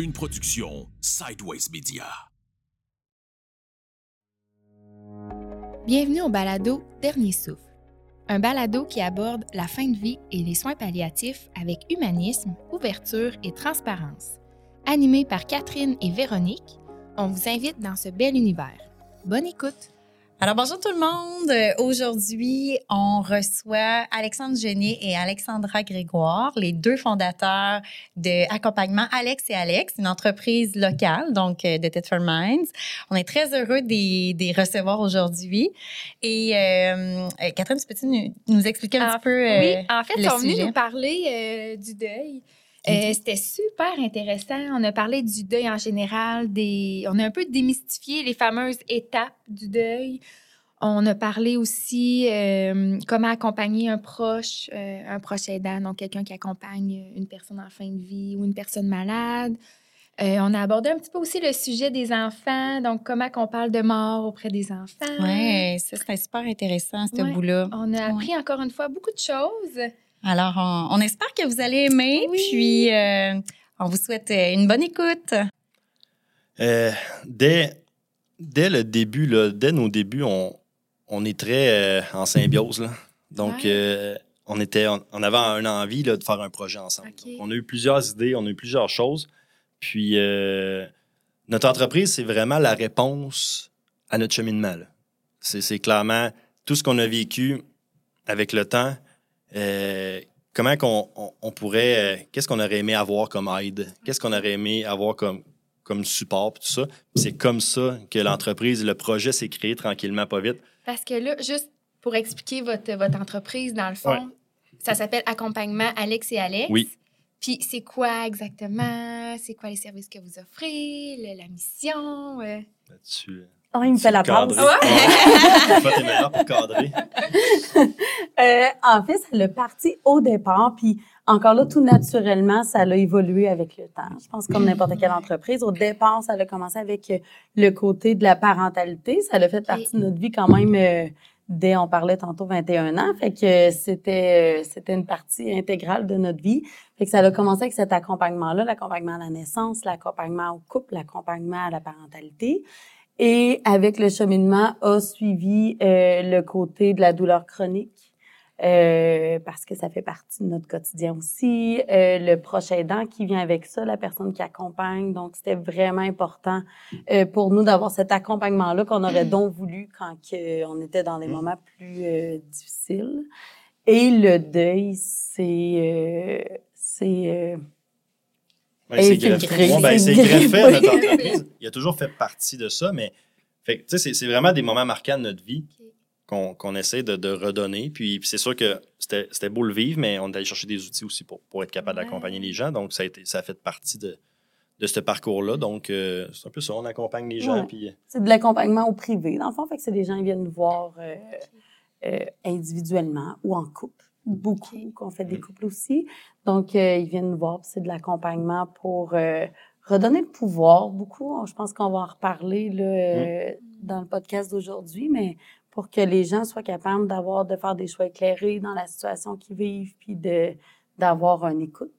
Une production Sideways Media. Bienvenue au balado Dernier souffle. Un balado qui aborde la fin de vie et les soins palliatifs avec humanisme, ouverture et transparence. Animé par Catherine et Véronique, on vous invite dans ce bel univers. Bonne écoute! Alors bonjour tout le monde. Euh, Aujourd'hui, on reçoit Alexandre Genier et Alexandra Grégoire, les deux fondateurs de accompagnement Alex et Alex, une entreprise locale donc euh, de Tetford Minds. On est très heureux de les recevoir aujourd'hui. Et euh, euh, Catherine, peux-tu nous, nous expliquer un En- petit peu euh, oui, en fait, le ils sont venus sujet? nous parler euh, du deuil. Euh. C'était super intéressant. On a parlé du deuil en général. Des... On a un peu démystifié les fameuses étapes du deuil. On a parlé aussi euh, comment accompagner un proche, euh, un proche aidant, donc quelqu'un qui accompagne une personne en fin de vie ou une personne malade. On a abordé un petit peu aussi le sujet des enfants, donc comment qu'on parle de mort auprès des enfants. Ouais, ça c'était super intéressant ce Ouais. bout-là. On a appris encore une fois beaucoup de choses. Alors on, on espère que vous allez aimer. Oui. Puis euh, on vous souhaite euh, une bonne écoute. Euh, dès, dès le début, là, dès nos débuts, on, on est très euh, en symbiose. là. Donc, Ouais. euh, on, était, on, on avait une envie là, de faire un projet ensemble. Donc, on a eu plusieurs idées, on a eu plusieurs choses. Puis, euh, notre entreprise, c'est vraiment la réponse à notre cheminement. c'est clairement tout ce qu'on a vécu avec le temps. Euh, comment qu'on on, on pourrait... euh, Qu'est-ce qu'on aurait aimé avoir comme aide? Qu'est-ce qu'on aurait aimé avoir comme, comme support, tout ça? C'est comme ça que l'entreprise, le projet s'est créé tranquillement, pas vite. Parce que là, juste pour expliquer votre, votre entreprise, dans le fond, Ouais. ça s'appelle Accompagnement Alex et Alex. Oui. Puis c'est quoi exactement? C'est quoi les services que vous offrez? le- la mission? euh? Là-dessus. Oh, il me fait la cadrer. Ouais. Pour cadrer. En fait, ça l'a parti au départ, puis encore là, tout naturellement, ça l'a évolué avec le temps. Je pense comme n'importe quelle entreprise. Au départ, ça a commencé avec euh, le côté de la parentalité. Ça a fait partie de notre vie quand même euh, dès, on parlait tantôt, 21 ans. Fait que c'était, euh, c'était une partie intégrale de notre vie. Fait que ça a commencé avec cet accompagnement-là, l'accompagnement à la naissance, l'accompagnement au couple, l'accompagnement à la parentalité. Et avec le cheminement a suivi euh, le côté de la douleur chronique euh, parce que ça fait partie de notre quotidien aussi. Euh, le proche aidant qui vient avec ça, la personne qui accompagne. Donc, c'était vraiment important euh, pour nous d'avoir cet accompagnement-là qu'on aurait donc voulu quand que on était dans des moments plus euh, difficiles. Et le deuil, c'est... euh, c'est euh, Ouais, c'est greffé. greffé. Ben, c'est greffé à notre greffé. entreprise. Il a toujours fait partie de ça, mais c'est- c'est vraiment des moments marquants de notre vie. Qu'on essaie de, de redonner. Puis, puis c'est sûr que c'était c'était beau le vivre, mais on est allé chercher des outils aussi pour, pour être capable Ouais. d'accompagner les gens. Donc, ça a, été, ça a fait partie de, de ce parcours-là. Donc, euh, c'est un peu ça. On accompagne les gens. Ouais. Puis, c'est de l'accompagnement au privé, dans le fond. Fait que c'est des gens qui viennent nous voir euh, euh, individuellement ou en couple. Beaucoup, Ok. qu'on fait des Mm. couples aussi. Donc, euh, ils viennent nous voir, puis c'est de l'accompagnement pour euh, redonner le pouvoir. Beaucoup, je pense qu'on va en reparler là, euh, dans le podcast d'aujourd'hui, mais pour que les gens soient capables d'avoir, de faire des choix éclairés dans la situation qu'ils vivent, puis de d'avoir une écoute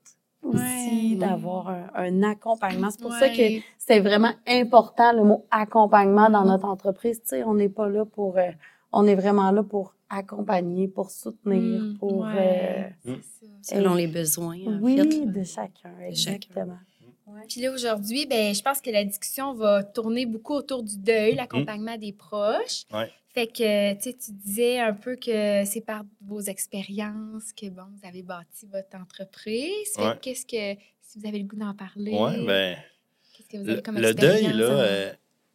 aussi, Ouais. d'avoir un, un accompagnement. C'est pour ça que c'est vraiment important le mot accompagnement dans notre entreprise. Tu sais, on n'est pas là pour, euh, on est vraiment là pour accompagner, pour soutenir, Mm, pour ouais, euh, c'est ça. Selon les besoins, en oui fait. de chacun, exactement. Puis là, aujourd'hui, ben, je pense que la discussion va tourner beaucoup autour du deuil, l'accompagnement des proches. Ouais. Fait que, tu sais, tu disais un peu que c'est par vos expériences que, bon, vous avez bâti votre entreprise. Fait Ouais. qu'est-ce que, si vous avez le goût d'en parler, ouais, ben, qu'est-ce que vous avez le, comme le deuil, là, en- euh,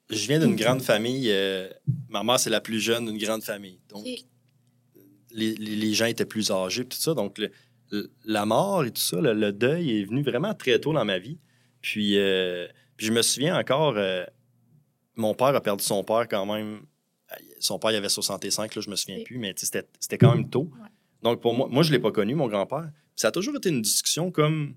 je viens d'une grande famille. euh, ma mère, c'est la plus jeune d'une grande famille. Donc, les, les- les gens étaient plus âgés, tout ça. Donc, le- la mort et tout ça, le, le deuil est venu vraiment très tôt dans ma vie. Puis, euh, puis je me souviens encore, euh, mon père a perdu son père quand même. Son père, il avait 65, là, je me souviens plus, mais c'était c'était quand même tôt. Ouais. Donc, pour moi, moi, je ne l'ai pas connu, mon grand-père. Ça a toujours été une discussion comme.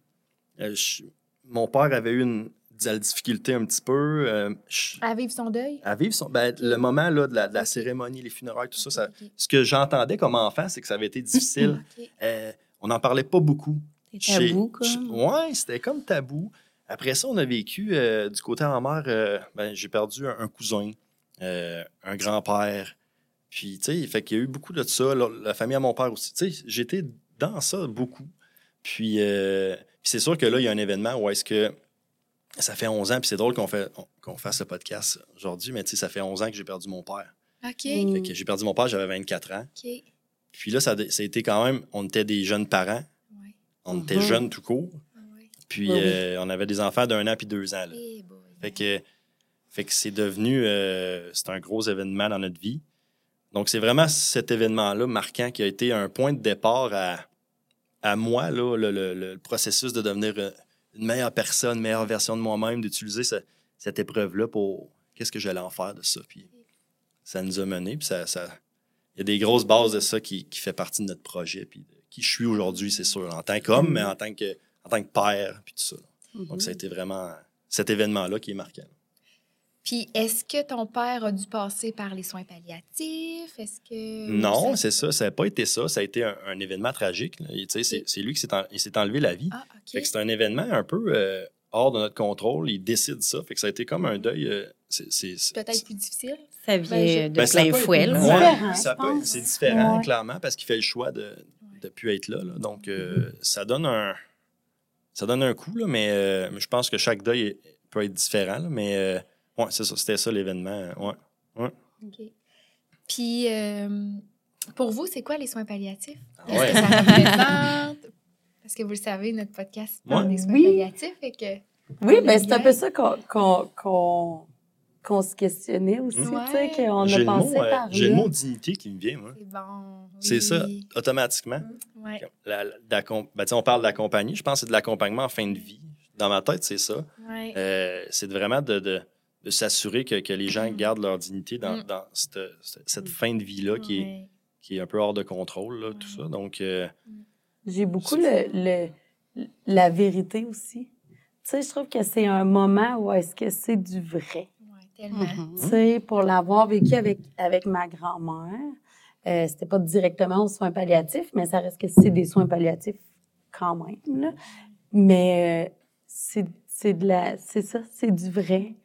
euh, je- mon père avait eu une, de la difficulté un petit peu. euh, je- À vivre son deuil? à vivre son, ben, le moment là, de, la, de la cérémonie, les funérailles, tout ça, ce que j'entendais comme enfant, c'est que ça avait été difficile. Euh, on n'en parlait pas beaucoup. C'est tabou, comme. Ouais, c'était comme tabou. Après ça, on a vécu euh, du côté de ma mère, euh, ben, j'ai perdu un, un cousin, euh, un grand-père. Puis, tu sais, fait qu'il y a eu beaucoup de ça. La, la famille à mon père aussi. Tu sais, j'étais dans ça beaucoup. Puis, euh, puis c'est sûr que là, il y a un événement où est-ce que ça fait 11 ans, puis c'est drôle qu'on fait, qu'on fasse le podcast aujourd'hui, mais tu sais, ça fait 11 ans que j'ai perdu mon père. OK. Fait que j'ai perdu mon père, j'avais 24 ans. OK. Puis là, ça, a- ça a été quand même, on était des jeunes parents, Ouais. on était Mhm. jeunes tout court. Puis Oui, euh, on avait des enfants d'un an puis deux ans. là. Eh. Fait que, fait que c'est devenu, euh, c'est un gros événement dans notre vie. Donc c'est vraiment cet événement-là marquant qui a été un point de départ à, à moi, là, le, le- le processus de devenir euh, une meilleure personne, une meilleure version de moi-même, d'utiliser ce- cette épreuve-là pour qu'est-ce que j'allais en faire de ça. Puis ça nous a menés, puis ça, ça- il y a des grosses bases de ça qui, qui fait partie de notre projet, puis de qui je suis aujourd'hui, c'est sûr, en tant qu'homme, mais en tant que, en tant que père, puis tout ça. Donc ça a été vraiment cet événement-là qui est marquant. Puis, est-ce que ton père a dû passer par les soins palliatifs? Est-ce que. Non, c'est ça. Ça n'a pas été ça. Ça a été un, un événement tragique. C'est c'est lui qui s'est en- il s'est enlevé la vie. Ah, Fait OK. que c'est un événement un peu euh, hors de notre contrôle. Il décide ça. Fait que ça a été comme un deuil. euh, Peut-être plus difficile. Ça Ben, vient je- de Ben, ça plein fouet. C'est différent, Ouais. clairement, parce qu'il fait le choix de ne plus être là. là. Donc, euh, ça donne un ça donne un coup, là, mais, euh, je pense que chaque deuil est- peut être différent. là, mais euh, ouais, c'est ça, c'était ça l'événement. Ouais. OK. Puis, euh, pour vous, c'est quoi les soins palliatifs? Ouais. que ça représente? Parce que vous le savez, notre podcast parle Ouais. des soins Oui. palliatifs. Fait que, Oui, ben est c'est un bien. peu ça qu'on qu'on- qu'on- qu'on se questionnait aussi, Ouais. tu sais, qu'on J'ai a le, pensé mot, euh, par j'ai le mot dignité qui me vient, moi. c'est bon. C'est oui. ça, automatiquement. Ouais. La- la- ben, on parle d'accompagner. Je pense que c'est de l'accompagnement en fin de vie. Dans ma tête, c'est ça. Ouais. Euh, c'est vraiment de, de- de s'assurer que, que les gens Mm. gardent leur dignité dans, Mm. dans cette, Mm. fin de vie-là qui, est, Ouais. qui est un peu hors de contrôle, là, tout ça. Donc, euh, J'ai beaucoup le, le- la vérité aussi. Tu sais, je trouve que c'est un moment où est-ce que c'est du vrai. Tellement. Mhm. Tu sais, pour l'avoir vécu avec, avec ma grand-mère, euh, c'était pas directement aux soins palliatifs, mais ça reste que c'est des soins palliatifs quand même. là. Mais euh, c'est c'est de la, c'est ça, c'est du vrai.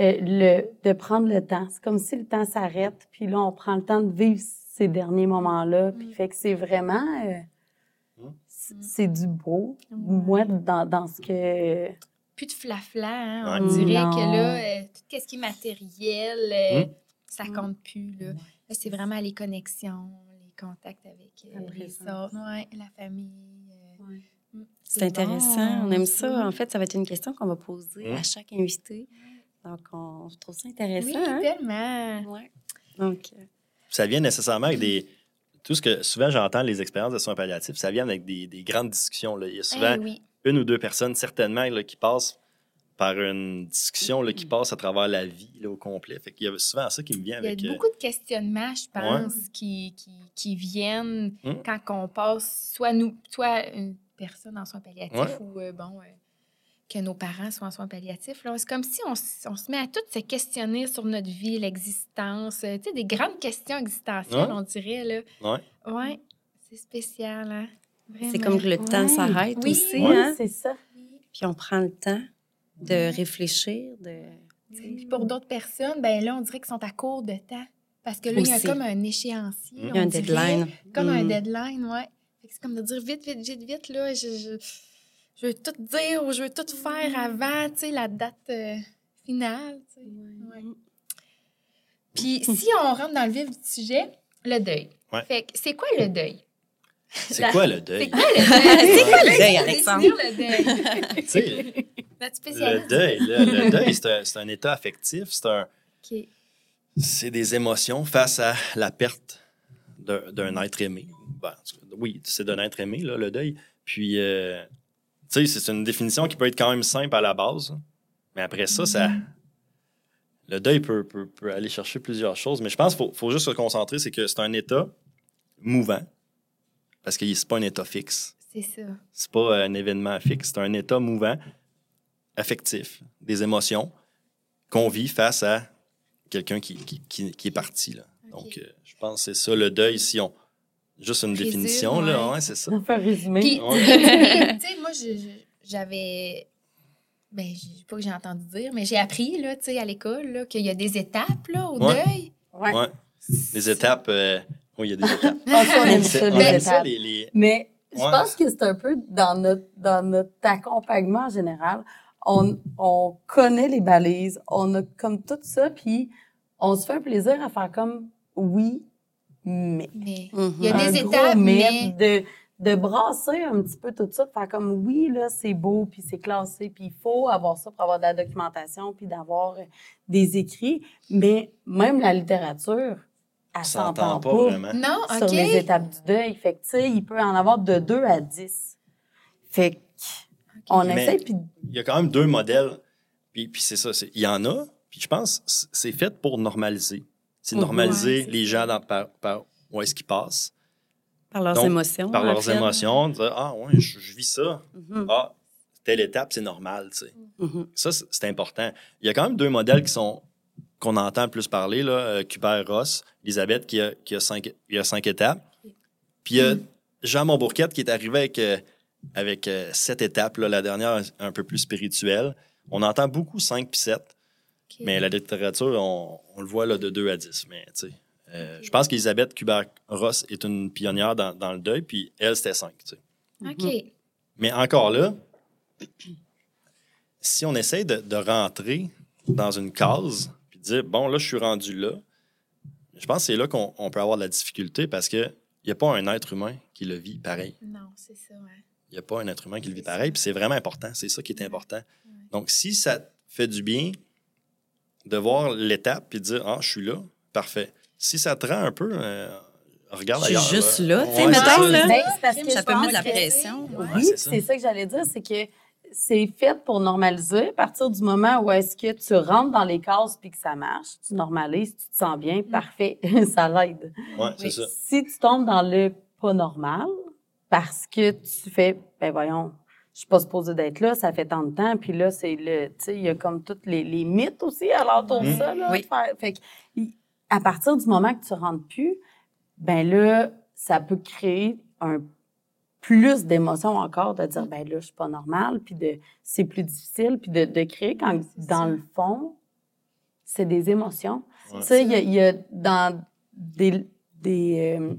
Euh, le, de prendre le temps. C'est comme si le temps s'arrête, puis là, on prend le temps de vivre ces derniers moments-là. Puis Mm. fait que c'est vraiment, euh, Mm. c'est du beau. Moi, dans, dans ce que... Plus de flafla, hein, Ouais. on dirait Non. que là, euh, tout ce qui est matériel, euh, Mm. ça compte plus. Là, Là, c'est vraiment les connexions, les contacts avec euh, La les autres, ouais, la famille. euh, mm, C'est intéressant. bon. On aime ça. En fait, ça va être une question qu'on va poser à chaque invité. Donc, on je trouve ça intéressant. Oui, hein? tellement. Ouais. Donc, euh, ça vient nécessairement avec des. Tout ce que souvent j'entends les expériences de soins palliatifs, ça vient avec des, des grandes discussions. Là. Il y a souvent Eh oui. Une ou deux personnes, certainement, là, qui passent par une discussion là, qui passe à travers la vie là, au complet. Fait qu'il y a souvent ça qui me vient Il y a avec. euh, beaucoup de questionnements, je pense, qui, qui, qui viennent Mm. quand on passe, soit nous, soit une personne en soins palliatifs Ouais. ou, euh, bon, euh, que nos parents soient en soins palliatifs. C'est comme si on, se met à tout se questionner sur notre vie, l'existence, tu sais, des grandes questions existentielles, Ouais. on dirait, là. Ouais, c'est spécial, hein? C'est comme que le temps s'arrête Oui. aussi. Oui, Hein? c'est ça. Puis on prend le temps de Ouais. réfléchir, de. Puis pour d'autres personnes, ben là, on dirait qu'ils sont à court de temps. Parce que là, il y a comme un échéancier. Il y Il y a un dirait. deadline. Comme un Mm. deadline, que C'est comme de dire vite, vite, vite, vite, là, je, je, je veux tout dire ou je veux tout faire avant, tu sais, la date euh, finale, tu sais. Ouais. Puis si on rentre dans le vif du sujet, le deuil. Ouais. Fait que c'est quoi le deuil? C'est quoi le C'est deuil? quoi le deuil? C'est quoi le deuil, Alexandre? le deuil. Le deuil, là, le deuil, c'est un, c'est un état affectif, c'est un, OK. c'est des émotions face à la perte d'un d'un être aimé. Ben, oui, c'est d'un être aimé, là, le deuil. Puis, euh, tu sais, c'est une définition qui peut être quand même simple à la base. Mais après ça, ça le deuil peut, peut- peut aller chercher plusieurs choses. Mais je pense qu'il faut, faut juste se concentrer, c'est que c'est un état mouvant. Parce que c'est pas un état fixe. C'est ça. C'est pas un événement fixe. C'est un état mouvant, affectif, des émotions qu'on vit face à quelqu'un qui, qui, qui- qui est parti. Là. Donc, euh, je pense que c'est ça, le deuil, si on. Juste une Résume, définition, là, ouais. c'est ça. On peut résumer. Puis, Ouais. tu sais, moi, j'avais ben, pas que j'ai entendu dire, mais j'ai appris, là, tu sais, à l'école, là, qu'il y a des étapes, là, au Ouais. deuil. Ouais. Ouais. Les étapes. euh, Oui, il y a des étapes. On les aime ça, étapes. les- les- Mais je pense que c'est un peu dans notre, dans notre accompagnement en général. On, on connaît les balises, on a comme tout ça, puis on se fait un plaisir à faire comme oui, mais. Mais Mhm. il y a Un des gros étapes, mais... de, de brasser un petit peu tout ça, de faire comme oui, là, c'est beau, puis c'est classé, puis il faut avoir ça pour avoir de la documentation, puis d'avoir des écrits. Mais même la littérature, elle s'entend s'entend pas, pas vraiment. Non, sur OK. les étapes du deuil. Fait que, tu sais, il peut en avoir de 2 à 10. Fait que, on Mais- essaie, puis Il y a quand même deux modèles. Puis, puis c'est ça. Il y en a. Puis je pense c'est fait pour normaliser. C'est normaliser Ouais, les gens dans, par, par où est-ce qu'ils passent, Par leurs Donc, émotions. par leurs fait. émotions. Dire, ah, ouais, je, je vis ça. Mhm. Ah, telle étape, c'est normal, tu sais. Mhm. Ça, c'est important. Il y a quand même deux modèles qui sont qu'on entend plus parler, là, euh, Kubert Ross, Elisabeth, qui a, qui a, cinq, il a cinq étapes. Puis il y a Jean Montbourquette qui est arrivé avec, euh, avec euh, sept étapes, là, la dernière un peu plus spirituelle. On entend beaucoup 5 puis 7, OK. mais la littérature, on, on le voit là, de 2 à 10. Mais, tu sais, euh, Je pense qu'Elisabeth Kubert-Ross est une pionnière dans, dans le deuil, puis elle, c'était 5. OK. Mais encore là, si on essaye de, de rentrer dans une case, dire, bon, là, je suis rendu là, je pense que c'est là qu'on on peut avoir de la difficulté parce qu'il n'y a pas un être humain qui le vit pareil. Non, c'est ça, ouais. Il n'y a pas un être humain qui le vit pareil, puis c'est vraiment important. C'est ça qui est important. Donc, si ça te fait du bien de voir l'étape puis de dire, ah, je suis là, parfait. Si ça te rend un peu, euh, regarde Je suis juste là, tu sais, Ouais, mettons, là. Ben, parce que Ça peut mettre de la que- pression. Ouais. Oui, c'est ça. c'est ça que j'allais dire, c'est que c'est fait pour normaliser. À partir du moment où est-ce que tu rentres dans les cases puis que ça marche, tu normalises, tu te sens bien, parfait, ça l'aide. Ouais, c'est ça. Si tu tombes dans le pas normal parce que tu fais, ben voyons, je suis pas supposée d'être là, ça fait tant de temps, puis là, c'est le, tu sais, il y a comme tous les, les mythes aussi alentour de Mhm. ça, là. Oui. de faire- fait que, il- à partir du moment que tu rentres plus, ben là, ça peut créer un plus d'émotions encore de dire, ben là, je suis pas normale, puis de, c'est plus difficile, puis de, de créer quand, dans le fond, c'est des émotions. Ouais. Tu sais, il y a- il y, a dans des, des, euh,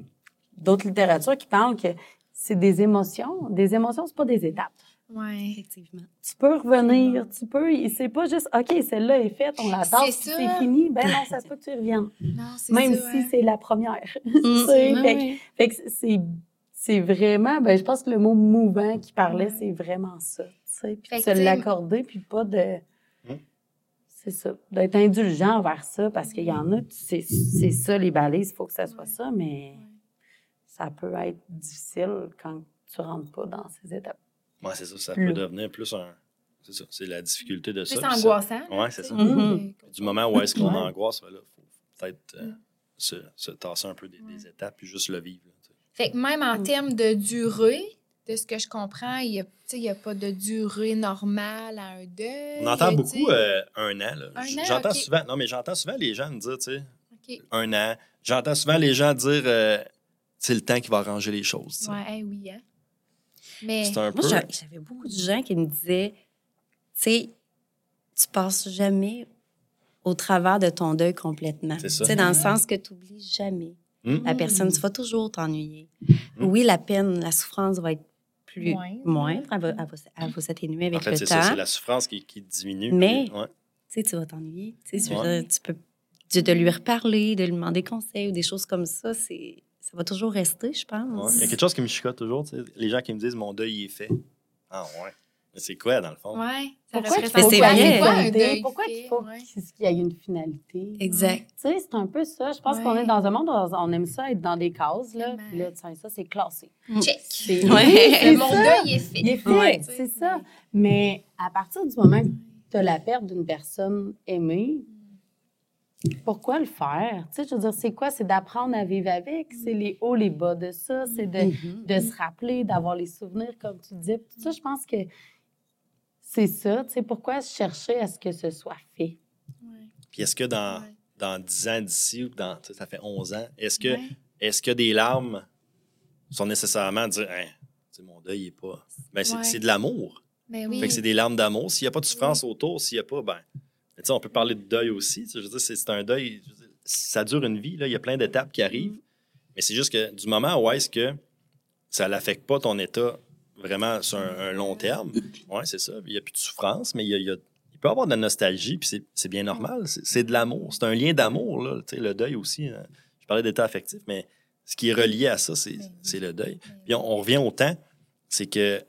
d'autres littératures qui parlent que c'est des émotions. Des émotions, c'est pas des étapes. Ouais. Effectivement. Tu peux revenir, tu peux, c'est pas juste, OK, celle-là est faite, on la tasse, C'est fini. Ben non, ça se peut que tu reviennes. Non, c'est Même ça, si c'est la première. Mm. Fait, ouais. fait que c'est, c'est vraiment, ben je pense que le mot mouvant qui parlait, c'est vraiment ça. Tu sais, puis se l'accorder, puis pas de. Hmm? C'est ça, d'être indulgent envers ça, parce qu'il y en a, c'est, c'est ça, les balises, il faut que ça soit ça, mais ça peut être difficile quand tu rentres pas dans ces étapes. Ouais, c'est ça. Ça Plus. peut devenir plus un. C'est ça. C'est la difficulté de ça. Plus ça- angoissant. là, Ouais, tu c'est ça. Mhm. Euh, Du moment où est-ce qu'on angoisse, ben là, faut peut-être euh, Mm. se, se tasser un peu des, des étapes puis juste le vivre. Fait que même en Mm. termes de durée, de ce que je comprends, il n'y a, tu sais, il y a pas de durée normale à un deuil. On entend beaucoup euh, un an. là. Un J- an, J'entends souvent. Non, mais j'entends souvent les gens me dire, tu sais, un an. J'entends souvent les gens dire, euh, c'est le temps qui va arranger les choses. Ouais, hey, oui, hein. Mais C'est un Moi, j'avais beaucoup de gens qui me disaient, tu sais, tu passes jamais au travers de ton deuil complètement. C'est dans le sens que tu n'oublies jamais La personne. Tu vas toujours t'ennuyer. Mm. Oui, la peine, la souffrance va être plus Moindre. moindre. Elle va, elle va elle va s'atténuer avec En fait, le c'est temps. ça, c'est la souffrance qui, qui diminue. Mais- puis- ouais. Tu sais, tu vas t'ennuyer. Tu sais, Ouais. peux de, de lui reparler, de lui demander conseil ou des choses comme ça. C'est ça va toujours rester, je Ouais. pense. Il y a quelque chose qui me chicote toujours. tu sais. Les gens qui me disent, mon deuil il est fait. Ah ouais. Mais c'est quoi, dans le fond? ouais, ça Pourquoi faut qu'il y ait une finalité? deuil Pourquoi qu'il faut ouais. qu'il y ait une finalité? Exact. Tu sais, c'est un peu ça. Je pense Ouais. qu'on est dans un monde où on aime ça être dans des cases, là. Puis là, ça, c'est classé. Check. C'est- Ouais. Mon deuil est fait. Il est fait, Ouais. c'est ça. Mais à partir du moment que tu as la perte d'une personne aimée, pourquoi le faire? Tu sais, je veux dire, c'est quoi? C'est d'apprendre à vivre avec? C'est les hauts, les bas de ça? C'est de, Mhm. de se rappeler, d'avoir les souvenirs, comme tu disais. Tout ça, je pense que c'est ça. Tu sais, pourquoi chercher à ce que ce soit fait? Ouais. Puis est-ce que dans, Ouais. dans 10 ans d'ici ou dans, ça fait 11 ans, est-ce que, Ouais. est-ce que des larmes sont nécessairement dire, hein, tu sais, mon deuil est pas. Ben, c'est, Ouais. c'est de l'amour. Ben oui. Fait que c'est des larmes d'amour. S'il n'y a pas de souffrance autour, s'il n'y a pas, ben. mais tu sais, on peut parler de deuil aussi. Je veux dire, c'est c'est un deuil. dire, Ça dure une vie. Là. Il y a plein d'étapes qui arrivent. Mais c'est juste que du moment où est-ce que ça n'affecte pas ton état vraiment sur un, un long terme, ouais, c'est ça. Il n'y a plus de souffrance, mais il, y a- il y a- il peut y avoir de la nostalgie, puis c'est- c'est bien normal. C'est c'est de l'amour. C'est un lien d'amour. là. Tu sais, Le deuil aussi. hein. Je parlais d'état affectif, mais ce qui est relié à ça, c'est c'est le deuil. Puis on, on revient au temps. C'est que,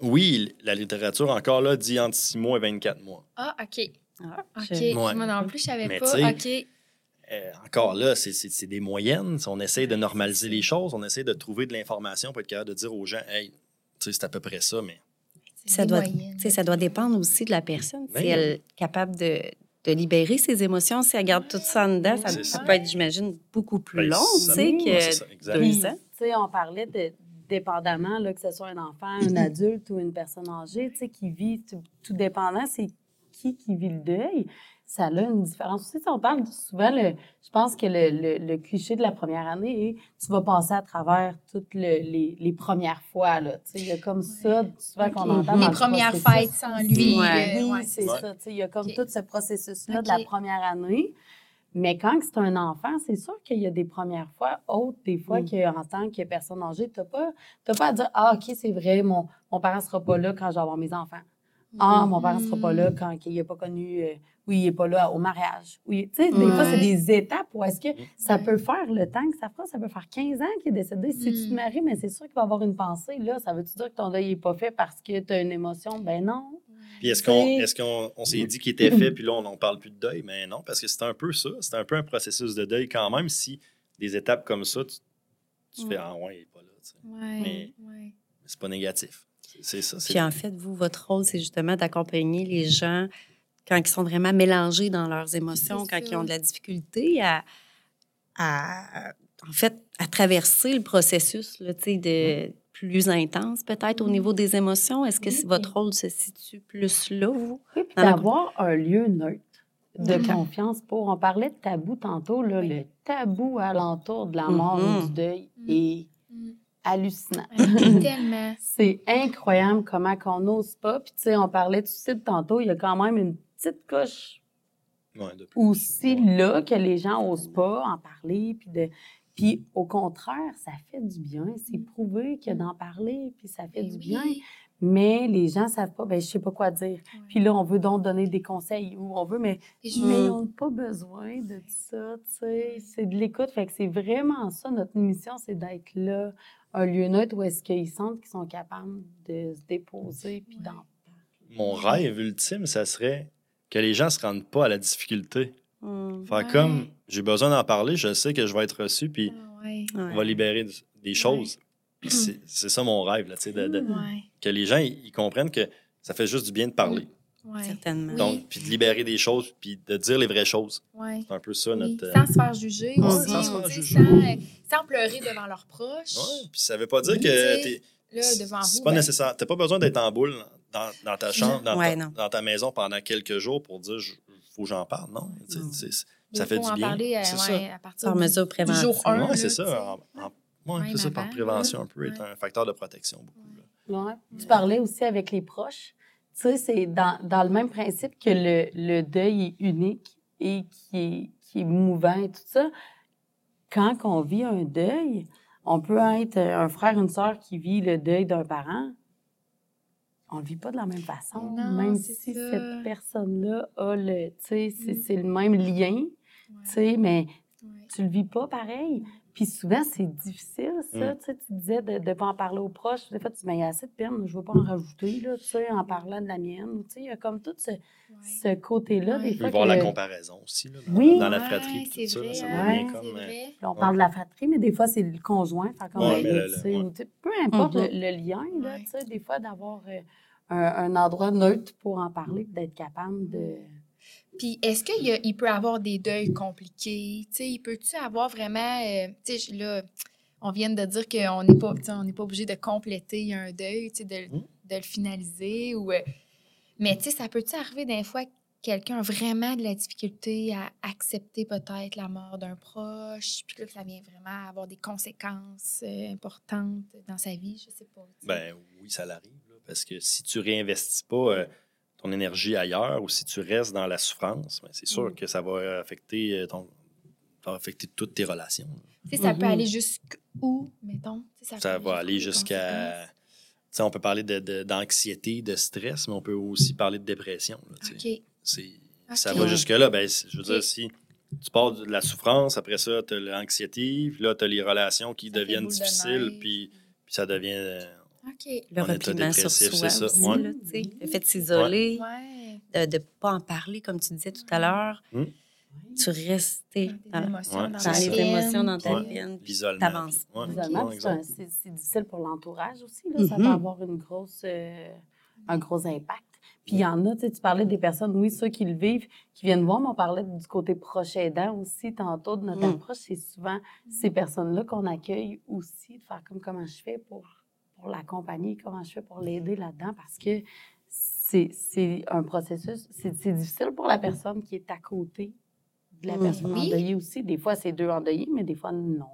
oui, la littérature, encore là, dit entre 6 mois et 24 mois. Ah, OK. Ah, OK. Moi non plus, je savais Mais pas. OK. Euh, encore là, c'est- des moyennes. On essaie de normaliser les choses, on essaie de trouver de l'information pour être capable de dire aux gens, hey, c'est à peu près ça, mais Ça doit, moyennes. tu sais, ça doit dépendre aussi de la personne. Ben si oui. elle est capable de, de libérer ses émotions, si elle garde tout ça en dedans, ça, C'est ça ça. peut être, j'imagine, beaucoup plus Ben, long, ça- que deux ans. tu sais, on parlait de dépendamment, là, que ce soit un enfant, un adulte ou une personne âgée, tu sais, qui vit tout, tout dépendant, c'est qui qui vit le deuil. Ça a une différence aussi. Tu sais, on parle souvent, le, je pense que le, le- le cliché de la première année est tu vas passer à travers toutes le- les, les premières fois. Là, tu sais, il y a comme ça, souvent qu'on Ok. entend. Les le premières fêtes sans lui. Ouais. euh, Oui, ouais. c'est Ouais. ça. tu sais, Il y a comme tout ce processus-là de la première année. Mais quand c'est un enfant, c'est sûr qu'il y a des premières fois autres, des fois Mm. qu'en tant que personne âgée, tu n'as pas, t'as pas à dire Ah, OK, c'est vrai, mon, mon parent ne sera pas là quand je vais avoir mes enfants. Ah, mon parent ne sera pas là Mm. quand il n'a pas connu, euh, oui, il n'est pas là au mariage. Oui, tu sais, des fois, c'est des étapes où est-ce que ça peut faire le temps que ça fera, ça peut faire 15 ans qu'il est décédé. Si tu te Mm. maries, mais c'est sûr qu'il va avoir une pensée, là. Ça veut-tu dire que ton deuil n'est pas fait parce que tu as une émotion? Ben non. Puis est-ce qu'on est qu'on on s'est dit qu'il était fait, puis là, on n'en parle plus de deuil? Mais non, parce que c'est un peu ça. C'est un peu un processus de deuil quand même. Si des étapes comme ça, tu, tu fais Ah ouais, il n'est pas là. tu sais. Ouais, Mais- ouais. C'est pas négatif. C'est- ça. Puis en fait, vous, votre rôle, c'est justement d'accompagner les gens quand ils sont vraiment mélangés dans leurs émotions, quand ils ont de la difficulté à, à- en fait, à traverser le processus là, tu sais, de plus intense peut-être au niveau des émotions. Est-ce que votre rôle se situe plus là, vous? Oui, puis Dans la- d'avoir un lieu neutre de Mhm. confiance pour. On parlait de tabou tantôt, là, Oui. le tabou alentour de la mort Mhm. ou du deuil Mhm. est Mm. Hallucinant. Tellement. C'est incroyable comment qu'on n'ose pas. Puis, tu sais, on parlait du site tantôt, il y a quand même une petite coche Ouais, de- aussi Ouais. là que les gens n'osent pas en parler. Puis, de... puis au contraire, ça fait du bien. C'est prouvé que d'en parler, puis ça fait Ben du oui. bien. Mais les gens ne savent pas, ben, je ne sais pas quoi dire. Ouais. Puis là, on veut donc donner des conseils ou on veut, mais, je- mais on n'a pas besoin de ça, tu sais. C'est de l'écoute. Fait que c'est vraiment ça, notre mission, c'est d'être là, un lieu neutre où est-ce qu'ils sentent qu'ils sont capables de se déposer puis Ouais. d'en Mon rêve ultime, ça serait que les gens ne se rendent pas à la difficulté. Hmm. Faire Ouais. comme j'ai besoin d'en parler, je sais que je vais être reçu, puis Ah ouais. on va libérer des choses. Puis C'est ça mon rêve, là, tu sais, de- de- Ouais. que les gens ils ils comprennent que ça fait juste du bien de parler. Ouais. Certainement. Oui. Donc, puis de libérer des choses, puis de dire les vraies choses. Ouais. C'est un peu ça Oui, notre. euh, Sans se faire juger Ouais, aussi. sans se faire tu sais, juger. Sans, euh, sans pleurer devant leurs proches. Ouais, puis ça veut pas dire Oui, que tu sais, t'es. Là, devant vous. C'est pas ben, nécessaire. T'as pas besoin d'être en boule dans, dans ta chambre, dans, Ouais, ta, non. dans ta maison pendant quelques jours pour dire je- faut que j'en parle. Non? Ça il fait faut du en bien. parler euh, C'est ouais, à partir Par du- mesure du jour 1. Ouais, c'est ça. C'est ça, par prévention, un peu, être un facteur de protection. Beaucoup. Tu parlais aussi avec les proches. Tu sais, c'est dans, dans le même principe que le, le deuil est unique et qui est, qui est mouvant et tout ça. Quand on vit un deuil, on peut être un frère, une sœur qui vit le deuil d'un parent. On ne le vit pas de la même façon. Non, même si ça. cette personne-là a le. Tu sais, c'est Mm. c'est le même lien, tu sais, mais Ouais. tu le vis pas pareil. Puis souvent, c'est difficile, ça. Mm. Tu sais, tu disais de ne pas en parler aux proches. Des fois, tu dis, mais il y a assez de peine, je ne veux pas en rajouter, là, tu sais, en parlant de la mienne. Tu sais, il y a comme tout ce, Ouais. ce côté-là, Ouais. des On peut fois. voir que la comparaison aussi, là, dans, Oui. dans la fratrie. c'est tout ça, comme. vrai. Là, on parle de la fratrie, mais des fois, c'est le conjoint. Comme, mais là, le- peu importe Mhm. le, le lien, là, Ouais. tu sais, des fois, d'avoir euh, un, un endroit neutre pour en parler, puis d'être capable de. Puis, est-ce qu'il il peut avoir des deuils compliqués? Tu sais, il peut-tu avoir vraiment. euh, tu sais, là, on vient de dire qu'on n'est pas, tu sais, on n'est pas obligé de compléter un deuil, sais, de, de le finaliser. Ou, euh, mais, tu sais, ça peut-tu arriver des fois que quelqu'un a vraiment de la difficulté à accepter peut-être la mort d'un proche, puis que là, que ça vient vraiment avoir des conséquences euh, importantes dans sa vie? Je sais pas. Ben oui, ça l'arrive. Parce que si tu réinvestis pas euh, ton énergie ailleurs ou si tu restes dans la souffrance, ben, c'est sûr Mm. que ça va affecter euh, ton ça va affecter toutes tes relations. Tu sais, ça peut Mhm. aller jusqu'où, mettons? Ça va aller jusqu'à. conséquences. Tu sais, on peut parler de- de- d'anxiété, de, stress, mais on peut aussi parler de dépression. là. Ça va jusque-là. Ben, je veux dire, si tu pars de la souffrance, après ça, tu as l'anxiété, puis là, tu as les relations qui Ça deviennent de difficiles, puis, puis ça devient. Le repliement sur soi ça, aussi, ouais. là, le fait de s'isoler, Ouais. de ne pas en parler, comme tu disais tout à l'heure. Hmm. Tu restes Dans dans, émotions, dans dans les émotions, dans ta Ouais. peine. l'isolement. c'est difficile pour l'entourage aussi. Là. Ça peut Mhm. avoir une grosse, euh, un gros impact. Puis il y en a, tu sais, tu parlais des personnes, oui, ceux qui le vivent, qui viennent voir, mais on parlait du côté proche aidant aussi, tantôt, de notre Mm. approche. C'est souvent ces personnes-là qu'on accueille aussi, de faire comme comment je fais pour, pour l'accompagner, comment je fais pour l'aider là-dedans, parce que c'est c'est un processus, c'est c'est difficile pour la personne qui est à côté de la Mhm. personne Oui. endeuillée aussi. Des fois, c'est deux endeuillés, mais des fois, non.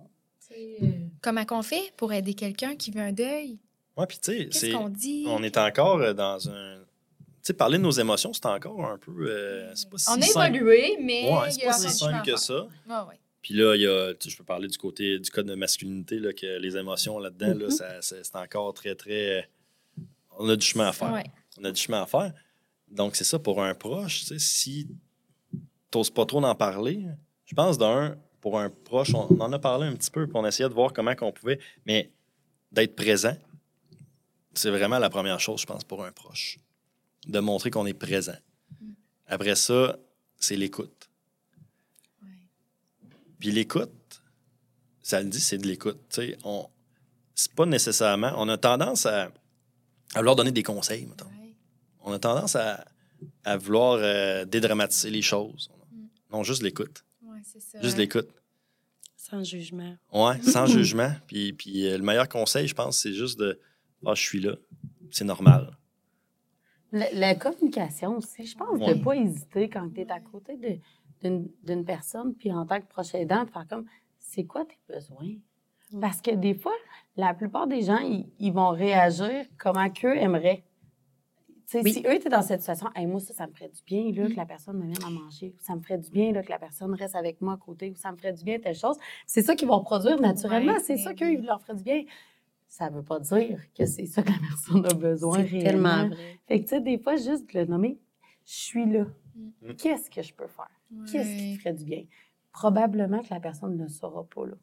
Comment qu'on fait pour aider quelqu'un qui vit un deuil? Ouais, puis tu sais, qu'on dit? on est encore euh, dans un. Tu sais, parler de nos émotions, c'est encore un peu. euh, c'est pas si On a simple. évolué, mais Ouais, c'est pas si simple que ça. Ouais, ouais. Puis là, il y a, tu sais, je peux parler du côté du code de masculinité, là, que les émotions là-dedans, là, Mhm. c'est encore très, très. euh, On a du chemin à faire. Ouais. On a du chemin à faire. Donc, c'est ça, pour un proche, tu sais, si t'oses pas trop d'en parler, je pense d'un, pour un proche, on, on en a parlé un petit peu, puis on essayait de voir comment qu'on pouvait, mais d'être présent, c'est vraiment la première chose, je pense, pour un proche. De montrer qu'on est présent. Mm. Après ça, c'est l'écoute. Puis l'écoute, ça le dit, c'est de l'écoute. Tu sais, on, c'est pas nécessairement. On a tendance à, à vouloir donner des conseils, mettons. Ouais. On a tendance à, à vouloir euh, dédramatiser les choses. Mm. Non, juste l'écoute. Ouais, c'est ça. Juste l'écoute. Sans jugement. Ouais, sans jugement. Puis, puis euh, le meilleur conseil, je pense, c'est juste de Ah, je suis là. C'est normal. La, la communication aussi, je pense, Ouais. de ne pas hésiter quand tu es à côté de- d'une personne, puis en tant que proche aidant, de faire comme, c'est quoi tes besoins? Parce que des fois, la plupart des gens, ils, ils vont réagir comment qu'eux aimeraient. Oui. Si eux étaient dans cette situation, Hey, moi, ça, ça me ferait du bien là, Mm. que la personne me vienne à manger, ou ça me ferait du bien là, que la personne reste avec moi à côté, ou ça me ferait du bien telle chose, c'est ça qu'ils vont produire naturellement. C'est ça qu'eux, ils leur ferait du bien. Ça ne veut pas dire que c'est ça que la personne a besoin C'est tellement réellement. vrai. Fait que, tu sais, des fois, juste de le nommer, je suis là. Mm. Qu'est-ce que je peux faire? Qu'est-ce qui te ferait du bien? Probablement que la personne ne le saura pas, là.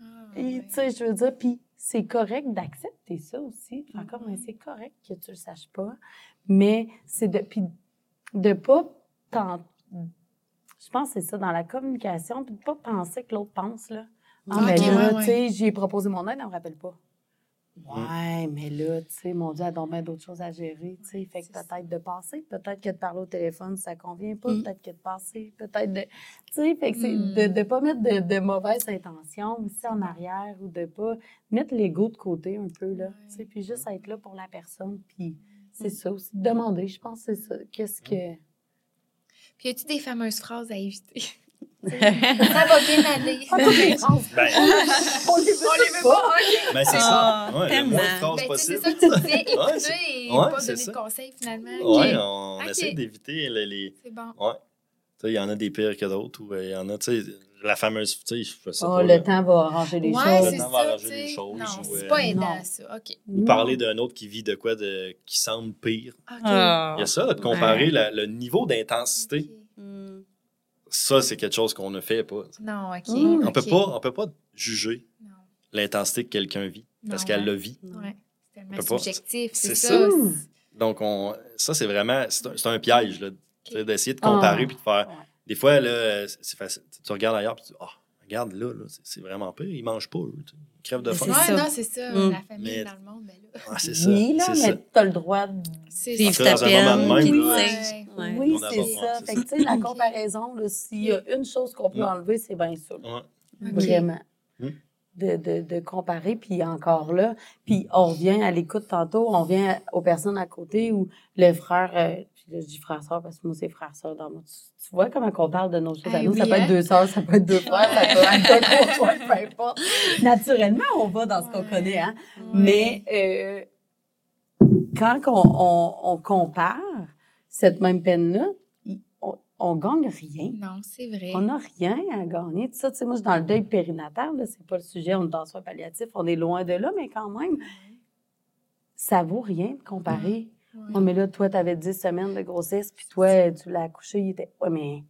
Ah, Et, ouais. tu sais, je veux dire, puis c'est correct d'accepter ça aussi. Mhm. comme, Ouais, c'est correct que tu le saches pas. Mais c'est de, puis de pas t'en- Je pense que c'est ça, dans la communication, puis de pas penser que l'autre pense, là. Ah, Ok, mais là, ouais, tu sais, j'ai proposé mon aide, elle me rappelle pas. Mm. Ouais, mais là, tu sais, mon Dieu, elle a donc bien d'autres choses à gérer, tu sais. Fait que peut-être de passer, peut-être que de parler au téléphone, ça convient pas, Mm. peut-être que de passer, peut-être de. Tu sais, fait que c'est Mm. de ne pas mettre de, de mauvaises intentions aussi en arrière ou de pas mettre l'ego de côté un peu, là. Tu sais, puis juste être là pour la personne, puis c'est Mm. ça aussi. Demander, je pense c'est ça. Qu'est-ce que. Puis, y a-tu des fameuses phrases à éviter? ça va bien aller. Ben, On les veut On les veut pas, ben, c'est Ah, ça. Ouais, le tellement. moins de phrases Ben, c'est ça que tu disais, écouter Ouais, et c'est- pas ouais, donner ça. de conseils finalement. Ouais, Ok. on essaie d'éviter les. les- C'est bon. Ouais. Tu sais, il y en a des pires que d'autres, ou euh, il y en a, tu sais, la fameuse. Tu sais, je fais ça. Oh, pas, le là. temps va arranger les Ouais, choses. c'est Le temps va ça, arranger tu les sais. choses, Non, c'est euh, pas aidant, non. ça. OK. Ou Non. parler d'un autre qui vit de quoi de, qui semble pire. OK. Ah. Il y a ça, de comparer Ouais. le niveau d'intensité. Ça, c'est quelque chose qu'on ne fait pas. Non, OK. Mm. On peut OK. pas, on peut pas juger l'intensité que quelqu'un vit parce qu'elle ouais. le vit. Ouais. C'est tellement peut subjectif, c'est ça. ça. Donc, on, ça, c'est vraiment, c'est un, piège, sais, d'essayer de Ah. comparer puis de faire. Ouais. Des fois, là, c'est c'est facile. Tu regardes ailleurs puis tu dis, ah, regarde là, là c'est- vraiment pire. Ils mangent pas, eux. Ils crèvent de faim. non, c'est ça. Mm. La famille Mais- dans le monde, ben là. Ah, c'est ça. Oui, là, mais tu as le droit de C'est Vivre ça. ta peine. Oui, c'est ça. Fait que, tu sais, la comparaison, là, s'il y a une chose qu'on peut Ouais. enlever, c'est bien ça. Vraiment. Hmm. De, de, de comparer, puis encore là, puis on revient à l'écoute tantôt, on revient aux personnes à côté ou le frère, euh, puis là, je dis frère-sœur parce que moi, c'est frère-sœur dans moi. Tu, tu vois comment on parle de nos choses à Ah nous? ça peut hein? être deux sœurs, ça peut être deux frères, ça peut être deux conjoints, peu importe. Naturellement, on va dans ce qu'on Ouais. connaît, hein? Ouais. Mais euh, quand on, on, on compare cette même peine-là, on, on gagne rien. Non, c'est vrai. On n'a rien à gagner. Tu sais, moi, je suis dans le deuil périnatal, là, c'est pas le sujet, on est dans le soin palliatif, on est loin de là, mais quand même, ça vaut rien de comparer. Ouais. Oh, mais là, toi, tu avais 10 semaines de grossesse, puis toi, tu l'as accouché, il était. Ouais, mais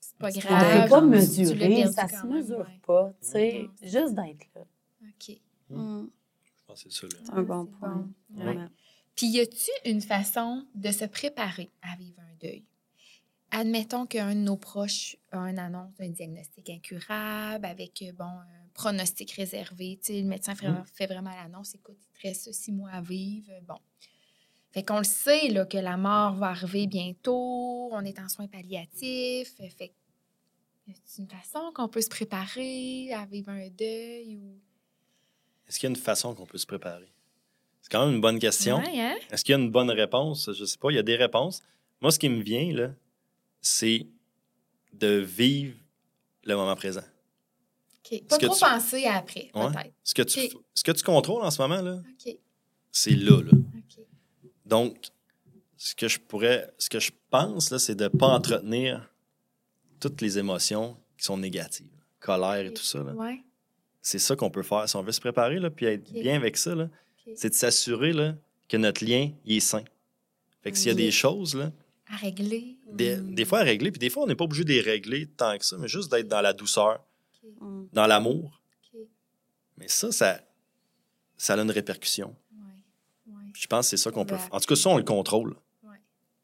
C'est pas grave. ne peut pas genre, tu mesurer, ça se même, mesure ouais. pas, tu sais, Non, c'est juste d'être là. OK. Mm. Je pense que c'est ça. Là. C'est un bon point. bon. Ouais. Vraiment. Puis, y a-tu une façon de se préparer à vivre un deuil? Admettons qu'un de nos proches a une annonce d'un diagnostic incurable avec, euh, bon, un pronostic réservé. Tu sais, le médecin fait, Mm. fait vraiment l'annonce, écoute, il te reste six mois à vivre. Bon. Fait qu'on le sait, là, que la mort va arriver bientôt, on est en soins palliatifs. Fait que, y a une façon qu'on peut se préparer à vivre un deuil ou... Est-ce qu'il y a une façon qu'on peut se préparer? C'est quand même une bonne question. Ouais, hein? Est-ce qu'il y a une bonne réponse? Je sais pas. Il y a des réponses. Moi, ce qui me vient, là, c'est de vivre le moment présent. OK. Pas trop tu- penser à après, Ouais. peut-être. Ce que tu, ce que tu contrôles en ce moment, là, c'est là, là. Donc, ce que je pourrais, ce que je pense, là, c'est de ne pas entretenir toutes les émotions qui sont négatives. Colère et tout ça. Ouais. C'est ça qu'on peut faire. Si on veut se préparer, là, puis être bien avec ça, c'est de s'assurer là, que notre lien il est sain. Fait que s'il y a des choses, là, À régler. des, Mm. des fois à régler, puis des fois, on n'est pas obligé de les régler tant que ça, mais juste d'être dans la douceur, dans l'amour. Mais ça, ça, ça a une répercussion. Je pense que c'est ça qu'on peut faire. En tout cas, ça, on le contrôle.